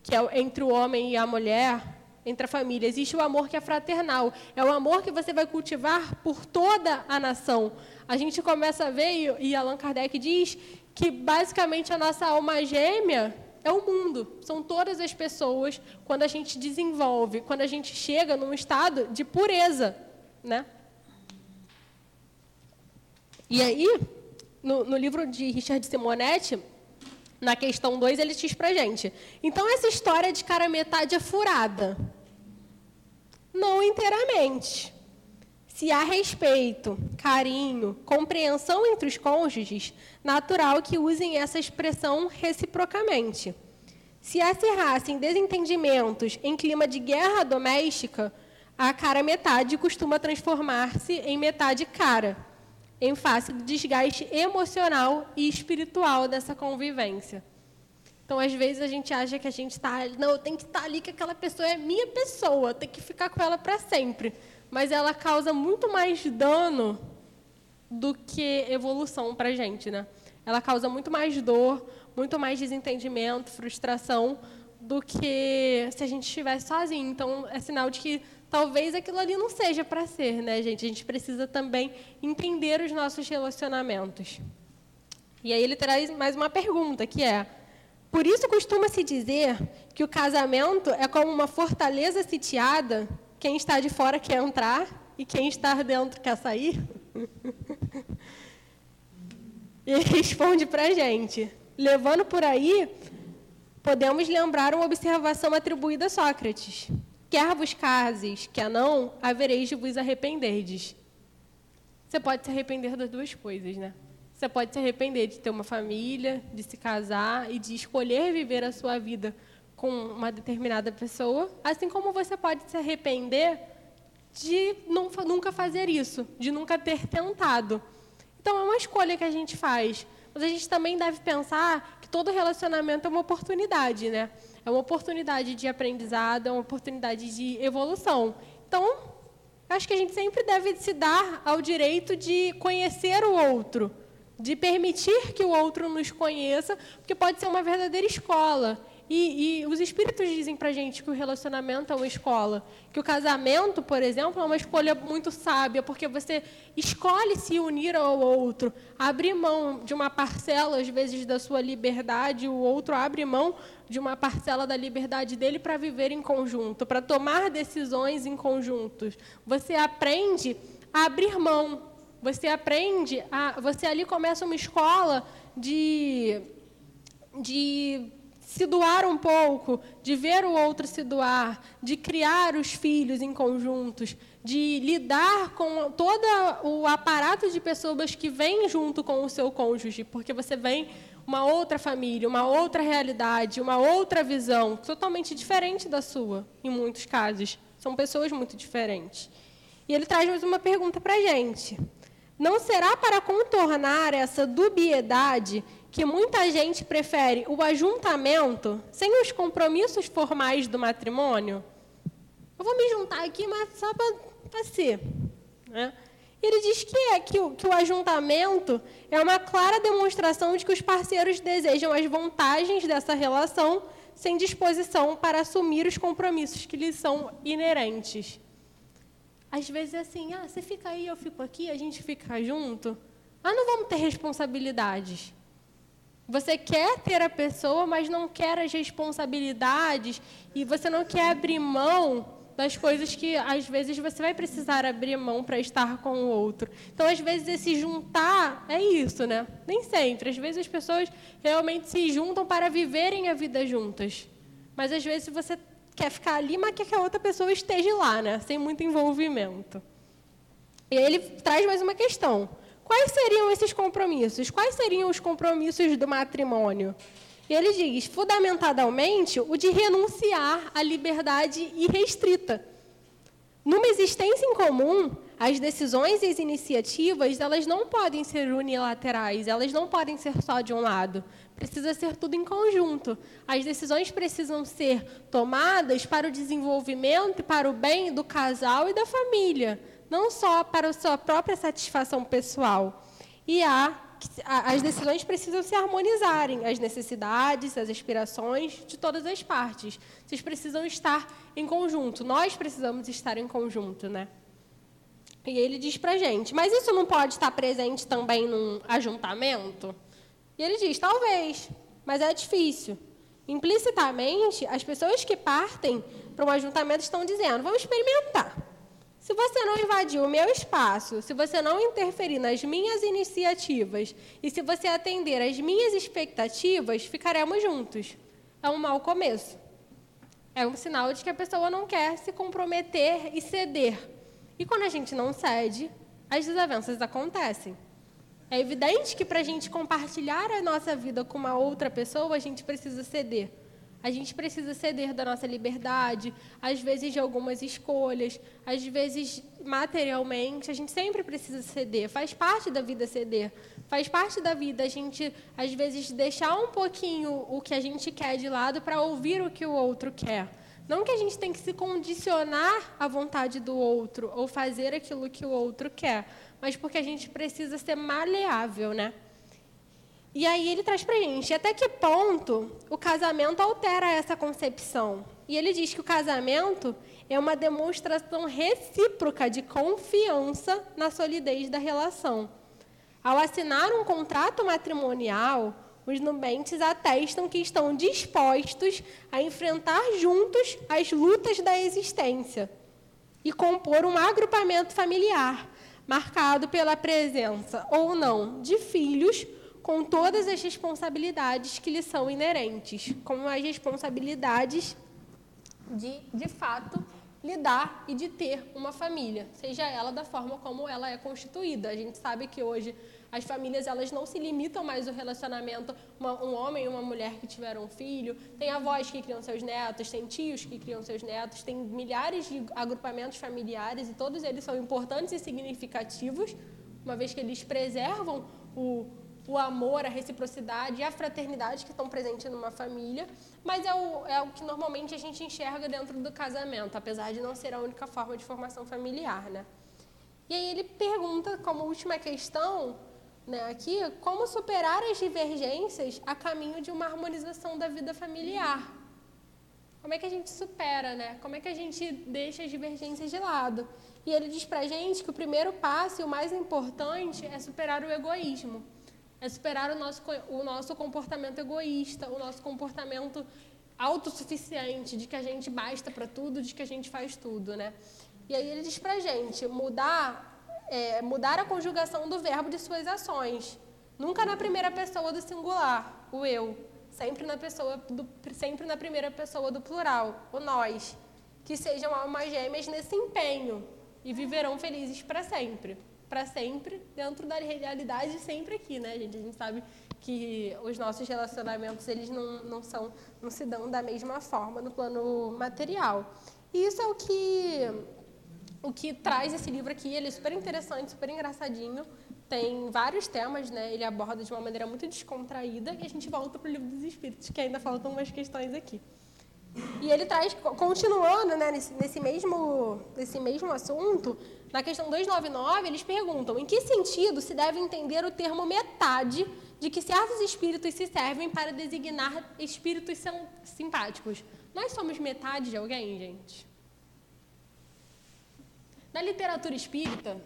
que é entre o homem e a mulher, entre a família. Existe o amor que é fraternal. É o amor que você vai cultivar por toda a nação. A gente começa a ver, e Allan Kardec diz, que basicamente a nossa alma gêmea é o mundo, são todas as pessoas quando a gente desenvolve, quando a gente chega num estado de pureza, né? E aí, no, no livro de Richard Simonetti, na questão 2, ele diz pra gente: então essa história de cara metade é furada. Não inteiramente. Se há respeito, carinho, compreensão entre os cônjuges, natural que usem essa expressão reciprocamente. Se acirrassem desentendimentos em clima de guerra doméstica, a cara metade costuma transformar-se em metade cara, em face do desgaste emocional e espiritual dessa convivência. Então, às vezes, a gente acha que a gente está. Não, eu tenho que estar ali, que aquela pessoa é minha pessoa, tem que ficar com ela para sempre mas ela causa muito mais dano do que evolução para a gente, né? Ela causa muito mais dor, muito mais desentendimento, frustração do que se a gente estivesse sozinho. Então, é sinal de que talvez aquilo ali não seja para ser, né, gente? A gente precisa também entender os nossos relacionamentos. E aí ele traz mais uma pergunta, que é: por isso costuma-se dizer que o casamento é como uma fortaleza sitiada quem está de fora quer entrar e quem está dentro quer sair? (laughs) e responde para a gente. Levando por aí, podemos lembrar uma observação atribuída a Sócrates. Quer vos cases, quer não, havereis de vos arrependerdes. Você pode se arrepender das duas coisas, né? Você pode se arrepender de ter uma família, de se casar e de escolher viver a sua vida com uma determinada pessoa, assim como você pode se arrepender de nunca fazer isso, de nunca ter tentado. Então, é uma escolha que a gente faz. Mas a gente também deve pensar que todo relacionamento é uma oportunidade, né? É uma oportunidade de aprendizado, é uma oportunidade de evolução. Então, acho que a gente sempre deve se dar ao direito de conhecer o outro, de permitir que o outro nos conheça, porque pode ser uma verdadeira escola. E, e os espíritos dizem para gente que o relacionamento é uma escola, que o casamento, por exemplo, é uma escolha muito sábia, porque você escolhe se unir ao outro, abrir mão de uma parcela, às vezes, da sua liberdade, o outro abre mão de uma parcela da liberdade dele para viver em conjunto, para tomar decisões em conjuntos. Você aprende a abrir mão. Você aprende a, você ali começa uma escola de de se doar um pouco, de ver o outro se doar, de criar os filhos em conjuntos, de lidar com todo o aparato de pessoas que vêm junto com o seu cônjuge, porque você vem uma outra família, uma outra realidade, uma outra visão, totalmente diferente da sua, em muitos casos. São pessoas muito diferentes. E ele traz mais uma pergunta para a gente. Não será para contornar essa dubiedade que muita gente prefere o ajuntamento sem os compromissos formais do matrimônio. Eu vou me juntar aqui, mas só para ser. Né? Ele diz que, é, que, o, que o ajuntamento é uma clara demonstração de que os parceiros desejam as vantagens dessa relação sem disposição para assumir os compromissos que lhes são inerentes. Às vezes é assim, ah, você fica aí, eu fico aqui, a gente fica junto. Ah, não vamos ter responsabilidades. Você quer ter a pessoa, mas não quer as responsabilidades e você não quer abrir mão das coisas que às vezes você vai precisar abrir mão para estar com o outro. Então, às vezes esse juntar é isso, né? Nem sempre. Às vezes as pessoas realmente se juntam para viverem a vida juntas. Mas às vezes você quer ficar ali, mas quer que a outra pessoa esteja lá, né? Sem muito envolvimento. E aí ele traz mais uma questão. Quais seriam esses compromissos? Quais seriam os compromissos do matrimônio? E ele diz, fundamentadamente, o de renunciar à liberdade irrestrita. Numa existência em comum, as decisões e as iniciativas, elas não podem ser unilaterais, elas não podem ser só de um lado. Precisa ser tudo em conjunto. As decisões precisam ser tomadas para o desenvolvimento e para o bem do casal e da família não só para a sua própria satisfação pessoal. E há, as decisões precisam se harmonizarem, as necessidades, as aspirações de todas as partes. Vocês precisam estar em conjunto. Nós precisamos estar em conjunto, né? E ele diz para gente, mas isso não pode estar presente também num ajuntamento? E ele diz, talvez, mas é difícil. Implicitamente, as pessoas que partem para um ajuntamento estão dizendo, vamos experimentar. Se você não invadir o meu espaço, se você não interferir nas minhas iniciativas e se você atender às minhas expectativas, ficaremos juntos. É um mau começo. É um sinal de que a pessoa não quer se comprometer e ceder. E quando a gente não cede, as desavenças acontecem. É evidente que para a gente compartilhar a nossa vida com uma outra pessoa, a gente precisa ceder. A gente precisa ceder da nossa liberdade, às vezes de algumas escolhas, às vezes materialmente, a gente sempre precisa ceder. Faz parte da vida ceder. Faz parte da vida a gente, às vezes, deixar um pouquinho o que a gente quer de lado para ouvir o que o outro quer. Não que a gente tem que se condicionar à vontade do outro ou fazer aquilo que o outro quer, mas porque a gente precisa ser maleável, né? E aí ele traz para a gente até que ponto o casamento altera essa concepção. E ele diz que o casamento é uma demonstração recíproca de confiança na solidez da relação. Ao assinar um contrato matrimonial, os nubentes atestam que estão dispostos a enfrentar juntos as lutas da existência e compor um agrupamento familiar, marcado pela presença ou não de filhos com todas as responsabilidades que lhe são inerentes, como as responsabilidades de, de fato, lidar e de ter uma família, seja ela da forma como ela é constituída. A gente sabe que hoje as famílias elas não se limitam mais ao relacionamento uma, um homem e uma mulher que tiveram um filho, tem avós que criam seus netos, tem tios que criam seus netos, tem milhares de agrupamentos familiares e todos eles são importantes e significativos, uma vez que eles preservam o o amor, a reciprocidade e a fraternidade que estão presentes numa família, mas é o, é o que normalmente a gente enxerga dentro do casamento, apesar de não ser a única forma de formação familiar, né? E aí ele pergunta, como última questão, né, aqui, como superar as divergências a caminho de uma harmonização da vida familiar. Como é que a gente supera, né? Como é que a gente deixa as divergências de lado? E ele diz pra gente que o primeiro passo e o mais importante é superar o egoísmo. É superar o nosso, o nosso comportamento egoísta, o nosso comportamento autossuficiente, de que a gente basta para tudo, de que a gente faz tudo, né? E aí ele diz pra gente mudar é, mudar a conjugação do verbo de suas ações. Nunca na primeira pessoa do singular, o eu. Sempre na, pessoa do, sempre na primeira pessoa do plural, o nós. Que sejam almas gêmeas nesse empenho e viverão felizes para sempre. Para sempre, dentro da realidade, sempre aqui, né, gente? A gente sabe que os nossos relacionamentos, eles não, não, são, não se dão da mesma forma no plano material. E isso é o que o que traz esse livro aqui, ele é super interessante, super engraçadinho, tem vários temas, né? Ele aborda de uma maneira muito descontraída e a gente volta para o livro dos Espíritos, que ainda faltam umas questões aqui. E ele traz, continuando né, nesse, nesse, mesmo, nesse mesmo assunto, na questão 299, eles perguntam em que sentido se deve entender o termo metade de que certos espíritos se servem para designar espíritos simpáticos. Nós somos metade de alguém, gente? Na literatura espírita,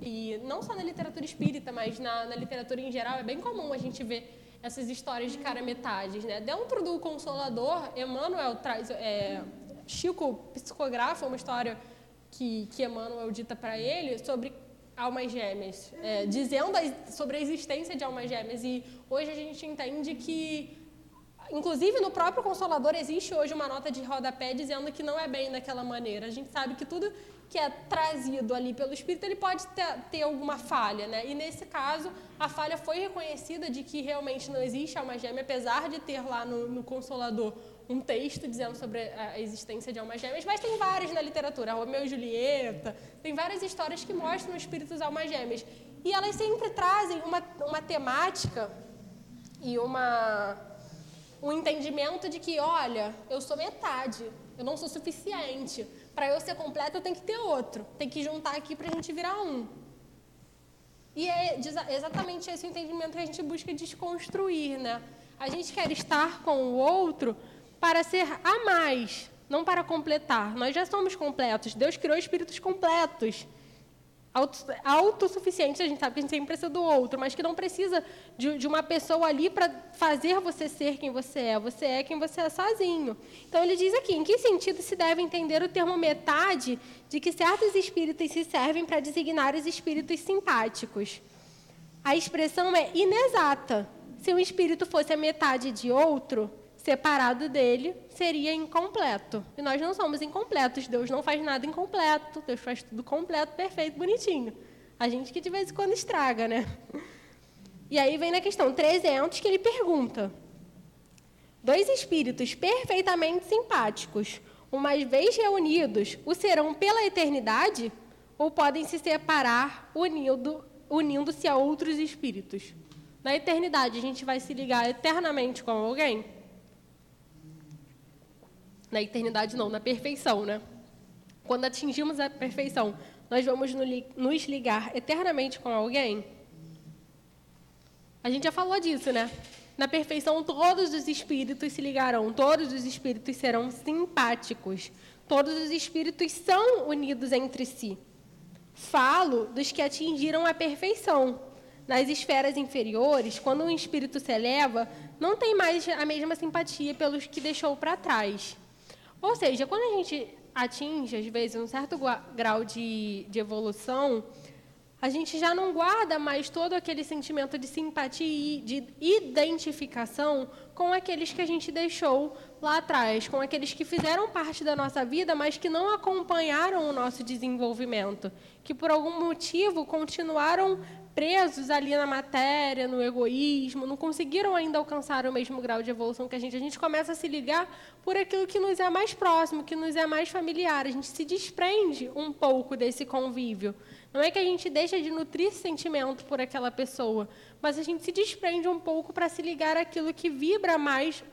e não só na literatura espírita, mas na, na literatura em geral, é bem comum a gente ver essas histórias de cara metades. Né? Dentro do Consolador, Emmanuel traz. É, Chico psicografa uma história que, que Emmanuel dita para ele sobre almas gêmeas, é, dizendo sobre a existência de almas gêmeas. E hoje a gente entende que Inclusive, no próprio Consolador existe hoje uma nota de rodapé dizendo que não é bem daquela maneira. A gente sabe que tudo que é trazido ali pelo Espírito, ele pode ter, ter alguma falha, né? E nesse caso, a falha foi reconhecida de que realmente não existe alma gêmea, apesar de ter lá no, no Consolador um texto dizendo sobre a existência de almas gêmeas, mas tem várias na literatura, Romeu e Julieta, tem várias histórias que mostram espíritos almas gêmeas. E elas sempre trazem uma, uma temática e uma um entendimento de que, olha, eu sou metade, eu não sou suficiente. Para eu ser completo, eu tenho que ter outro. Tem que juntar aqui para a gente virar um. E é exatamente esse entendimento que a gente busca desconstruir, né? A gente quer estar com o outro para ser a mais, não para completar. Nós já somos completos. Deus criou espíritos completos autossuficiente, a gente sabe que a gente sempre precisa do outro, mas que não precisa de, de uma pessoa ali para fazer você ser quem você é. Você é quem você é sozinho. Então ele diz aqui: em que sentido se deve entender o termo metade de que certos espíritos se servem para designar os espíritos simpáticos? A expressão é inexata. Se um espírito fosse a metade de outro, separado dele, seria incompleto. E nós não somos incompletos. Deus não faz nada incompleto. Deus faz tudo completo, perfeito, bonitinho. A gente que de vez em quando estraga, né? E aí vem na questão 300 que ele pergunta: Dois espíritos perfeitamente simpáticos, uma vez reunidos, o serão pela eternidade ou podem se separar unindo, unindo-se a outros espíritos? Na eternidade, a gente vai se ligar eternamente com alguém? Na eternidade, não, na perfeição, né? Quando atingimos a perfeição, nós vamos nos ligar eternamente com alguém? A gente já falou disso, né? Na perfeição, todos os espíritos se ligarão, todos os espíritos serão simpáticos, todos os espíritos são unidos entre si. Falo dos que atingiram a perfeição. Nas esferas inferiores, quando um espírito se eleva, não tem mais a mesma simpatia pelos que deixou para trás. Ou seja, quando a gente atinge, às vezes, um certo grau de, de evolução, a gente já não guarda mais todo aquele sentimento de simpatia e de identificação com aqueles que a gente deixou lá atrás, com aqueles que fizeram parte da nossa vida, mas que não acompanharam o nosso desenvolvimento, que por algum motivo continuaram presos ali na matéria, no egoísmo, não conseguiram ainda alcançar o mesmo grau de evolução que a gente. A gente começa a se ligar por aquilo que nos é mais próximo, que nos é mais familiar. A gente se desprende um pouco desse convívio. Não é que a gente deixa de nutrir sentimento por aquela pessoa, mas a gente se desprende um pouco para se ligar àquilo que vibra mais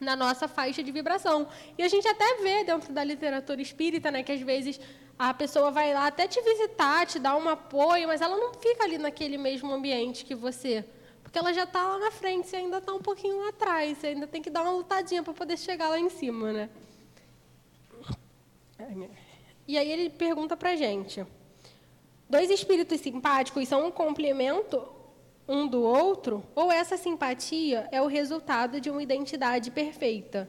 na nossa faixa de vibração. E a gente até vê dentro da literatura espírita, né, que às vezes a pessoa vai lá até te visitar, te dar um apoio, mas ela não fica ali naquele mesmo ambiente que você. Porque ela já está lá na frente, você ainda está um pouquinho lá atrás, você ainda tem que dar uma lutadinha para poder chegar lá em cima, né? E aí ele pergunta para a gente: dois espíritos simpáticos são um complemento um do outro, ou essa simpatia é o resultado de uma identidade perfeita?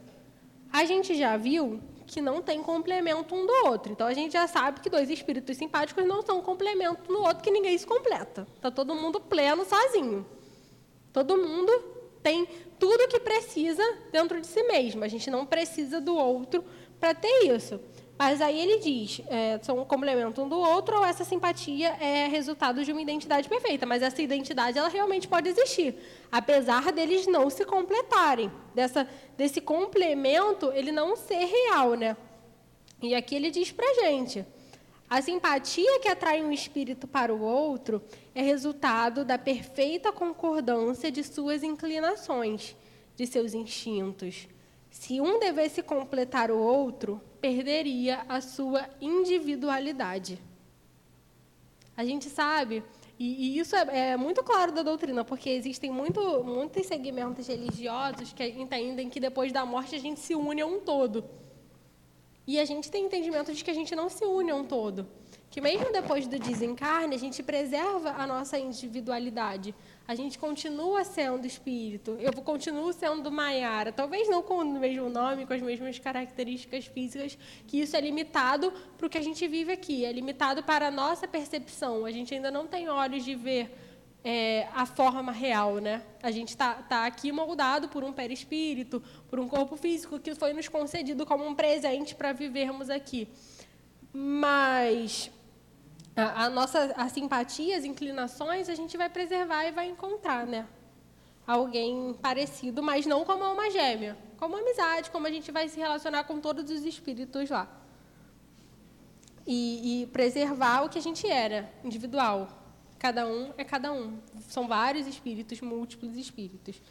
A gente já viu que não tem complemento um do outro. Então a gente já sabe que dois espíritos simpáticos não são complemento no outro, que ninguém se completa. Está todo mundo pleno sozinho. Todo mundo tem tudo o que precisa dentro de si mesmo. A gente não precisa do outro para ter isso. Mas aí ele diz, é, são um complemento um do outro, ou essa simpatia é resultado de uma identidade perfeita. Mas essa identidade, ela realmente pode existir, apesar deles não se completarem. Dessa, desse complemento, ele não ser real, né? E aqui ele diz para gente, a simpatia que atrai um espírito para o outro é resultado da perfeita concordância de suas inclinações, de seus instintos. Se um devesse completar o outro, perderia a sua individualidade. A gente sabe, e, e isso é, é, muito claro da doutrina, porque existem muito, muitos segmentos religiosos que entendem que depois da morte a gente se une a um todo. E a gente tem entendimento de que a gente não se une a um todo que mesmo depois do desencarne, a gente preserva a nossa individualidade. A gente continua sendo espírito. Eu continuo sendo Maiara. Talvez não com o mesmo nome, com as mesmas características físicas, que isso é limitado para o que a gente vive aqui. É limitado para a nossa percepção. A gente ainda não tem olhos de ver é, a forma real, né? A gente está tá aqui moldado por um perispírito, por um corpo físico que foi nos concedido como um presente para vivermos aqui. Mas a, a, nossa a simpatia, as inclinações, a gente vai preservar e vai encontrar, né? Alguém parecido, mas não como uma gêmea, como amizade, como a gente vai se relacionar com todos os espíritos lá. E, e preservar o que a gente era, individual. Cada um é cada um. São vários espíritos, múltiplos espíritos.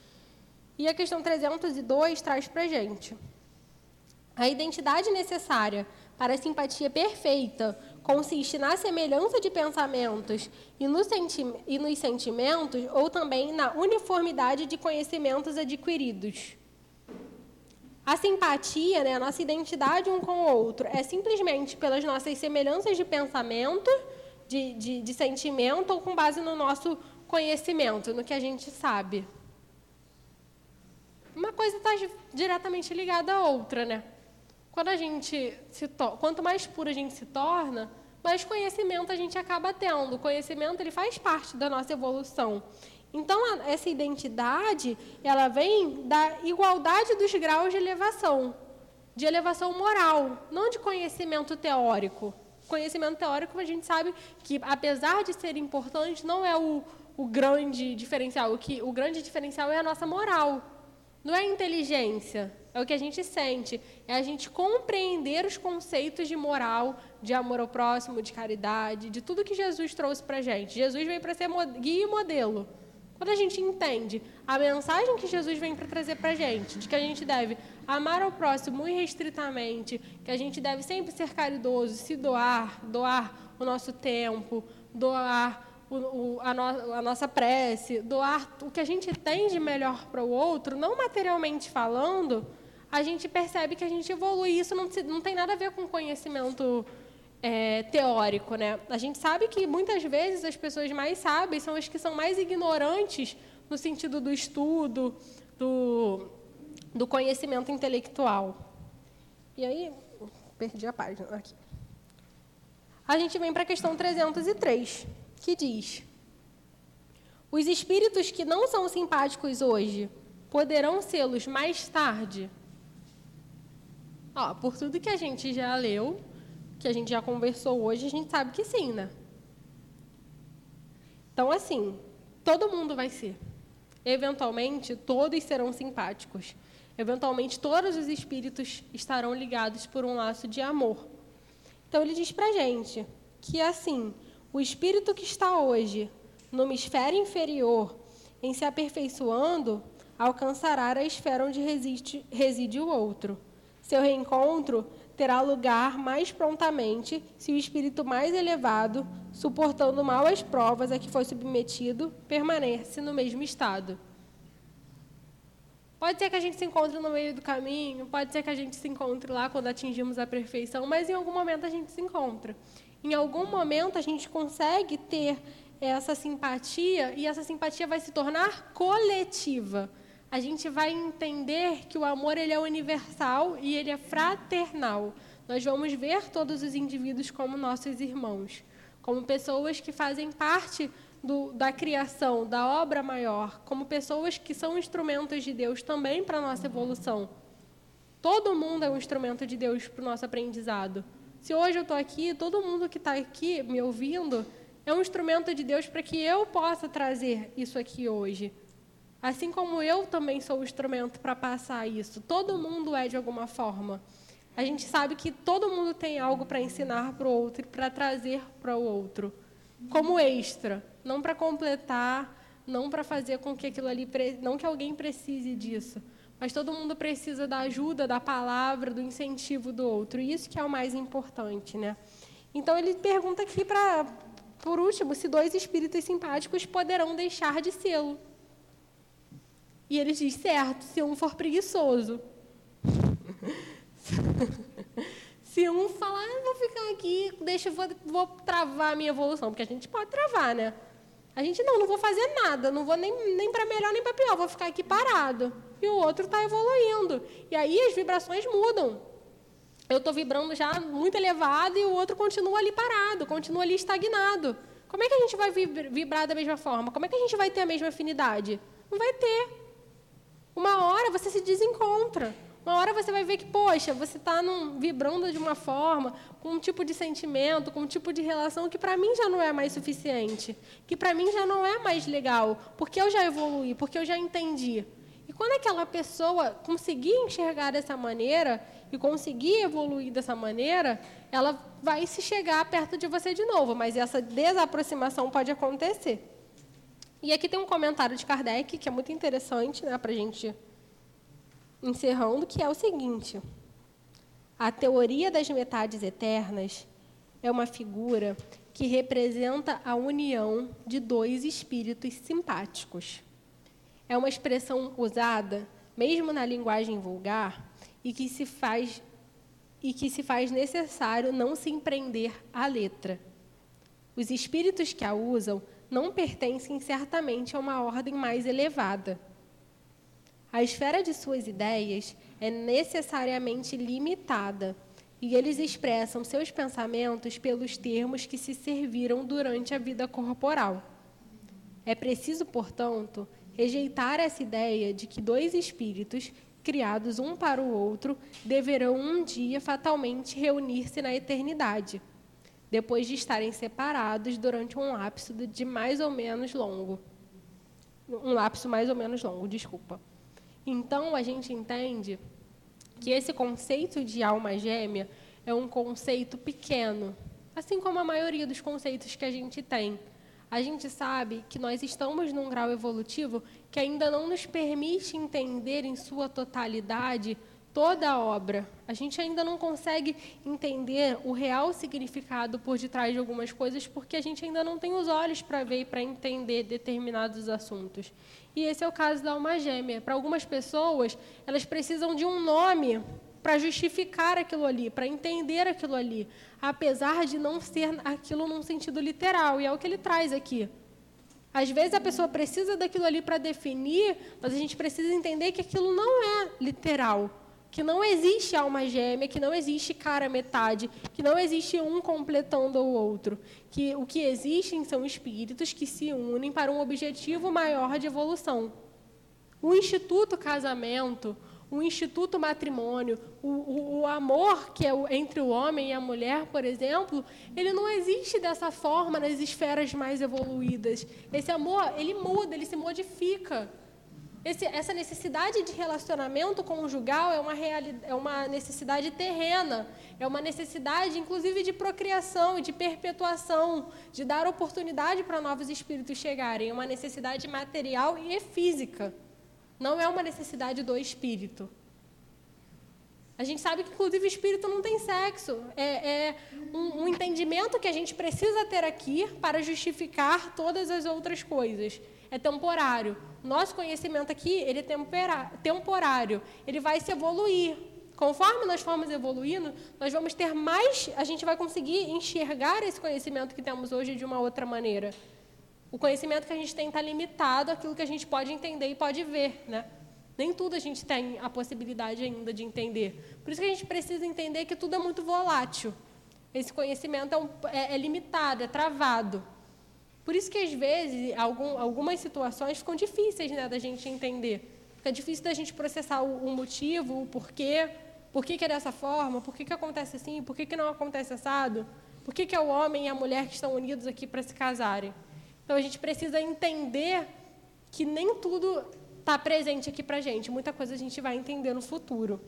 E a questão 302 traz para gente a identidade necessária para a simpatia perfeita consiste na semelhança de pensamentos e, no senti e nos sentimentos, ou também na uniformidade de conhecimentos adquiridos. A simpatia, né, a nossa identidade um com o outro, é simplesmente pelas nossas semelhanças de pensamento, de, de, de sentimento, ou com base no nosso conhecimento, no que a gente sabe. Uma coisa está diretamente ligada à outra, né? Quando a gente se quanto mais pura a gente se torna, mais conhecimento a gente acaba tendo. O conhecimento ele faz parte da nossa evolução. Então, a, essa identidade, ela vem da igualdade dos graus de elevação, de elevação moral, não de conhecimento teórico. Conhecimento teórico, a gente sabe que, apesar de ser importante, não é o, o grande diferencial. O, que, o grande diferencial é a nossa moral, não é inteligência. É o que a gente sente. É a gente compreender os conceitos de moral, de amor ao próximo, de caridade, de tudo que Jesus trouxe para a gente. Jesus veio para ser guia e modelo. Quando a gente entende a mensagem que Jesus vem para trazer para a gente, de que a gente deve amar ao próximo irrestritamente, que a gente deve sempre ser caridoso, se doar, doar o nosso tempo, doar o, o, a, no, a, nossa prece, doar o que a gente tem de melhor para o outro, não materialmente falando, a gente percebe que a gente evolui. Isso não, não tem nada a ver com conhecimento é, teórico. Né? A gente sabe que muitas vezes as pessoas mais sábias são as que são mais ignorantes no sentido do estudo, do, do conhecimento intelectual. E aí, perdi a página aqui. A gente vem para a questão 303, que diz: Os espíritos que não são simpáticos hoje poderão sê-los mais tarde? Ó, por tudo que a gente já leu, que a gente já conversou hoje, a gente sabe que sim, né? Então, assim, todo mundo vai ser. Eventualmente, todos serão simpáticos. Eventualmente, todos os espíritos estarão ligados por um laço de amor. Então, ele diz para gente que, assim, o espírito que está hoje no hemisfério inferior, em se aperfeiçoando, alcançará a esfera onde reside, reside o outro. Seu reencontro terá lugar mais prontamente se o espírito mais elevado, suportando mal as provas a que foi submetido, permanece no mesmo estado. Pode ser que a gente se encontre no meio do caminho, pode ser que a gente se encontre lá quando atingimos a perfeição, mas em algum momento a gente se encontra. Em algum momento a gente consegue ter essa simpatia e essa simpatia vai se tornar coletiva. A gente vai entender que o amor ele é universal e ele é fraternal. Nós vamos ver todos os indivíduos como nossos irmãos, como pessoas que fazem parte do, da criação, da obra maior, como pessoas que são instrumentos de Deus também para a nossa evolução. Todo mundo é um instrumento de Deus para o nosso aprendizado. Se hoje eu estou aqui, todo mundo que está aqui me ouvindo é um instrumento de Deus para que eu possa trazer isso aqui hoje. Assim como eu também sou o instrumento para passar isso. Todo mundo é de alguma forma. A gente sabe que todo mundo tem algo para ensinar para o outro e para trazer para o outro como extra, não para completar, não para fazer com que aquilo ali, não que alguém precise disso, mas todo mundo precisa da ajuda, da palavra, do incentivo do outro. E isso que é o mais importante, né? Então ele pergunta aqui para, por último, se dois espíritos simpáticos poderão deixar de sê-lo. E ele diz certo, se um for preguiçoso. (laughs) Se um falar, ah, vou ficar aqui, deixa, vou, vou travar a minha evolução, porque a gente pode travar, né? A gente não, não vou fazer nada, não vou nem, nem para melhor nem para pior, vou ficar aqui parado. E o outro está evoluindo. E aí as vibrações mudam. Eu estou vibrando já muito elevado e o outro continua ali parado, continua ali estagnado. Como é que a gente vai vibrar da mesma forma? Como é que a gente vai ter a mesma afinidade? Não vai ter. Uma hora você se desencontra. Uma hora você vai ver que, poxa, você está vibrando de uma forma, com um tipo de sentimento, com um tipo de relação que para mim já não é mais suficiente, que para mim já não é mais legal, porque eu já evolui, porque eu já entendi. E quando aquela pessoa conseguir enxergar dessa maneira e conseguir evoluir dessa maneira, ela vai se chegar perto de você de novo, mas essa desaproximação pode acontecer. E aqui tem um comentário de Kardec que é muito interessante né, para a gente encerrando, que é o seguinte: a teoria das metades eternas é uma figura que representa a união de dois espíritos simpáticos. É uma expressão usada, mesmo na linguagem vulgar, e que se faz e que se faz necessário não se empreender à letra. Os espíritos que a usam não pertencem certamente a uma ordem mais elevada a esfera de suas ideias é necessariamente limitada e eles expressam seus pensamentos pelos termos que se serviram durante a vida corporal. É preciso, portanto, rejeitar essa ideia de que dois espíritos, criados um para o outro, deverão um dia fatalmente reunir-se na eternidade, depois de estarem separados durante um lapso de mais ou menos longo. Um lapso mais ou menos longo, desculpa. Então, a gente entende que esse conceito de alma gêmea é um conceito pequeno, assim como a maioria dos conceitos que a gente tem. A gente sabe que nós estamos num grau evolutivo que ainda não nos permite entender em sua totalidade toda a obra. A gente ainda não consegue entender o real significado por detrás de algumas coisas porque a gente ainda não tem os olhos para ver e para entender determinados assuntos. E esse é o caso da alma gêmea. Para algumas pessoas, elas precisam de um nome para justificar aquilo ali, para entender aquilo ali, apesar de não ser aquilo num sentido literal, e é o que ele traz aqui. Às vezes a pessoa precisa daquilo ali para definir, mas a gente precisa entender que aquilo não é literal que não existe alma gêmea, que não existe cara metade, que não existe um completando o outro, que o que existem são espíritos que se unem para um objetivo maior de evolução. O instituto casamento, o instituto matrimônio, o, o, o amor que é o, entre o homem e a mulher, por exemplo, ele não existe dessa forma nas esferas mais evoluídas. Esse amor, ele muda, ele se modifica. Esse, essa necessidade de relacionamento conjugal é uma, é uma necessidade terrena, é uma necessidade, inclusive, de procriação de perpetuação, de dar oportunidade para novos espíritos chegarem. É uma necessidade material e física. Não é uma necessidade do espírito. A gente sabe que, inclusive, o espírito não tem sexo. É, é um, um, entendimento que a gente precisa ter aqui para justificar todas as outras coisas. É temporário. Nosso conhecimento aqui ele é temporário. Ele vai se evoluir. Conforme nós formos evoluindo, nós vamos ter mais, a gente vai conseguir enxergar esse conhecimento que temos hoje de uma outra maneira. O conhecimento que a gente tem está limitado àquilo que a gente pode entender e pode ver, né? Nem tudo a gente tem a possibilidade ainda de entender. Por isso que a gente precisa entender que tudo é muito volátil. Esse conhecimento é, um, é, é limitado, é travado. Por isso que, às vezes, algum, algumas situações ficam difíceis né, da gente entender. Fica difícil da gente processar o, o motivo, o porquê, por que, que, é dessa forma, por que, que acontece assim, por que, que não acontece assado, por que, que é o homem e a mulher que estão unidos aqui para se casarem. Então, a gente precisa entender que nem tudo está presente aqui para gente. Muita coisa a gente vai entender no futuro.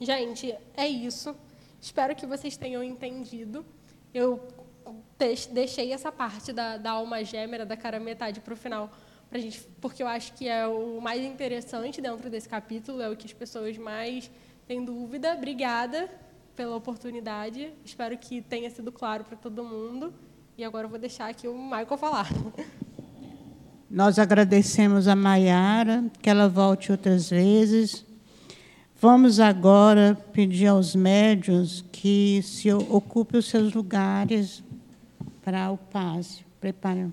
Gente, é isso. Espero que vocês tenham entendido. Eu deixei essa parte da, da alma gêmea, da cara metade, para o final, pra gente, porque eu acho que é o mais interessante dentro desse capítulo, é o que as pessoas mais têm dúvida. Obrigada pela oportunidade. Espero que tenha sido claro para todo mundo. E agora eu vou deixar aqui o Michael falar. (laughs) Nós agradecemos a Maiara, que ela volte outras vezes. Vamos agora pedir aos médios que se ocupem os seus lugares para o passe. Preparem.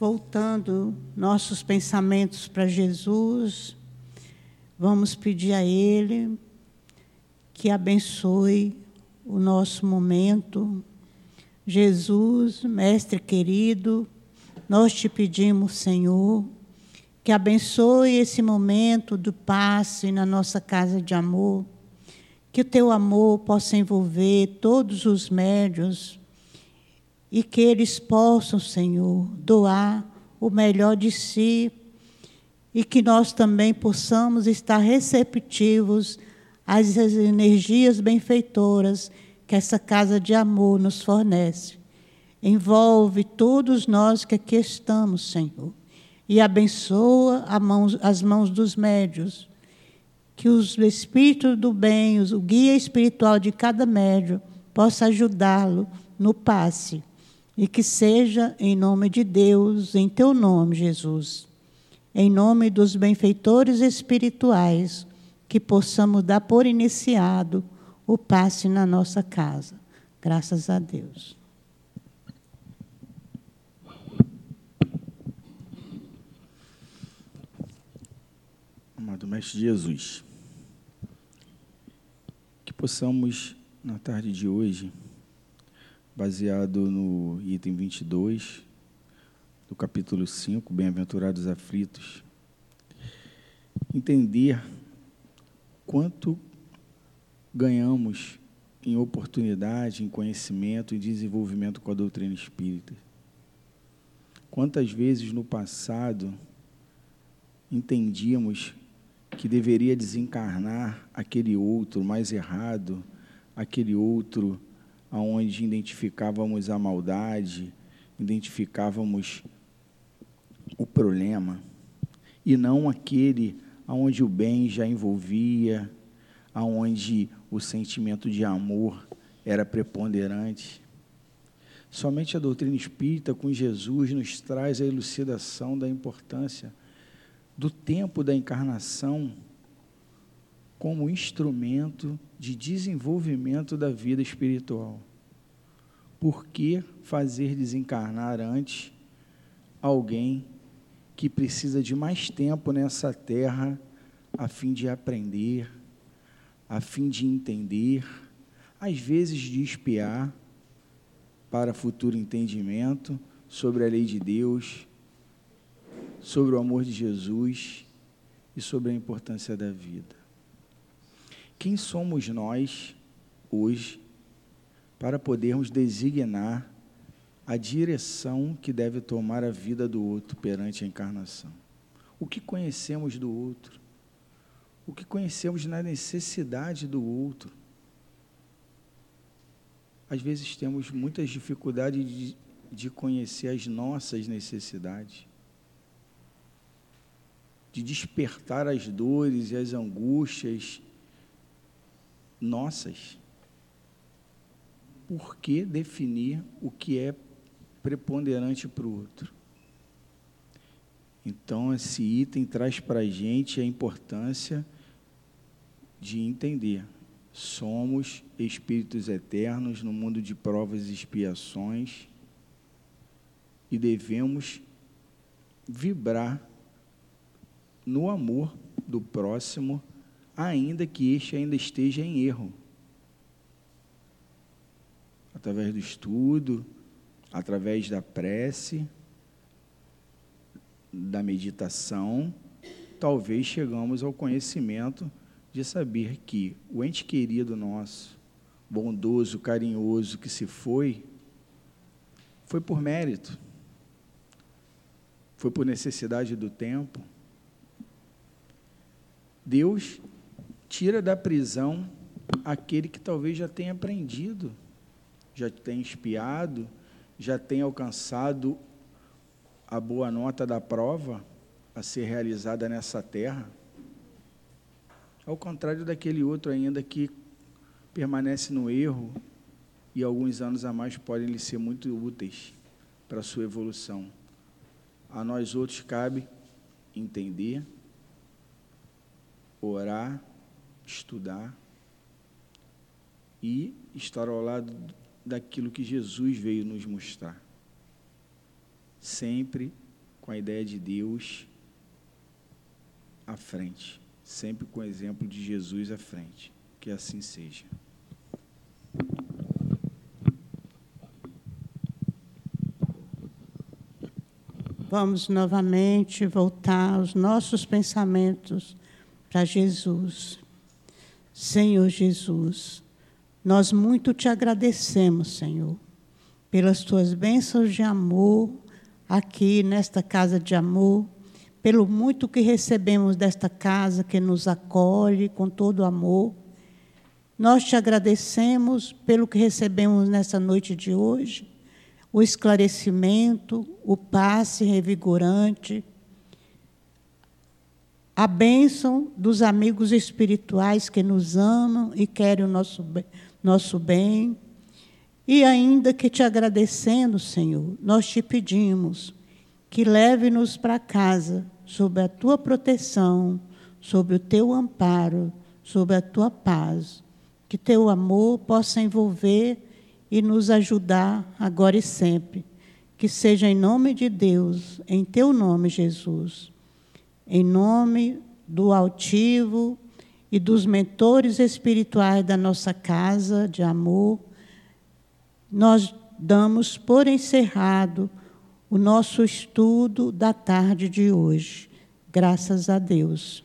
Voltando nossos pensamentos para Jesus, vamos pedir a Ele que abençoe o nosso momento. Jesus, Mestre querido, nós te pedimos, Senhor, que abençoe esse momento do passe na nossa casa de amor, que o teu amor possa envolver todos os médios e que eles possam, Senhor, doar o melhor de si e que nós também possamos estar receptivos às energias benfeitoras que essa casa de amor nos fornece. Envolve todos nós que aqui estamos, Senhor, e abençoa as mãos dos médios, que os espíritos do bem, o guia espiritual de cada médio, possa ajudá-lo no passe e que seja em nome de Deus, em teu nome, Jesus, em nome dos benfeitores espirituais, que possamos dar por iniciado o passe na nossa casa. Graças a Deus. Amado Mestre Jesus, que possamos, na tarde de hoje, baseado no item 22 do capítulo 5, Bem-aventurados aflitos, entender quanto ganhamos em oportunidade, em conhecimento, em desenvolvimento com a doutrina espírita. Quantas vezes no passado entendíamos que deveria desencarnar aquele outro mais errado, aquele outro aonde identificávamos a maldade, identificávamos o problema, e não aquele aonde o bem já envolvia, aonde o sentimento de amor era preponderante. Somente a doutrina espírita com Jesus nos traz a elucidação da importância do tempo da encarnação como instrumento de desenvolvimento da vida espiritual. Por que fazer desencarnar antes alguém que precisa de mais tempo nessa terra a fim de aprender, a fim de entender, às vezes de espiar para futuro entendimento sobre a lei de Deus, sobre o amor de Jesus e sobre a importância da vida. Quem somos nós hoje para podermos designar a direção que deve tomar a vida do outro perante a encarnação? O que conhecemos do outro? O que conhecemos na necessidade do outro? Às vezes temos muitas dificuldades de, de conhecer as nossas necessidades de despertar as dores e as angústias nossas. Por que definir o que é preponderante para o outro? Então, esse item traz para a gente a importância de entender. Somos espíritos eternos no mundo de provas e expiações e devemos vibrar no amor do próximo, ainda que este ainda esteja em erro. Através do estudo, através da prece, da meditação, talvez chegamos ao conhecimento de saber que o ente querido nosso, bondoso, carinhoso que se foi, foi por mérito, foi por necessidade do tempo, Deus tira da prisão aquele que talvez já tenha aprendido, já tenha espiado, já tenha alcançado a boa nota da prova a ser realizada nessa terra. Ao contrário daquele outro ainda que permanece no erro e alguns anos a mais podem lhe ser muito úteis para a sua evolução. A nós outros cabe entender orar, estudar e estar ao lado daquilo que Jesus veio nos mostrar. Sempre com a ideia de Deus à frente, sempre com o exemplo de Jesus à frente. Que assim seja. Vamos novamente voltar aos nossos pensamentos para Jesus. Senhor Jesus, nós muito te agradecemos, Senhor, pelas tuas bênçãos de amor aqui nesta casa de amor, pelo muito que recebemos desta casa que nos acolhe com todo amor. Nós te agradecemos pelo que recebemos nessa noite de hoje, o esclarecimento, o passe revigorante, a bênção dos amigos espirituais que nos amam e querem o nosso, nosso bem. E ainda que te agradecendo, Senhor, nós te pedimos que leve-nos para casa sob a tua proteção, sob o teu amparo, sob a tua paz. Que teu amor possa envolver e nos ajudar agora e sempre. Que seja em nome de Deus, em teu nome, Jesus em nome do altivo e dos mentores espirituais da nossa casa de amor, nós damos por encerrado o nosso estudo da tarde de hoje. Graças a Deus.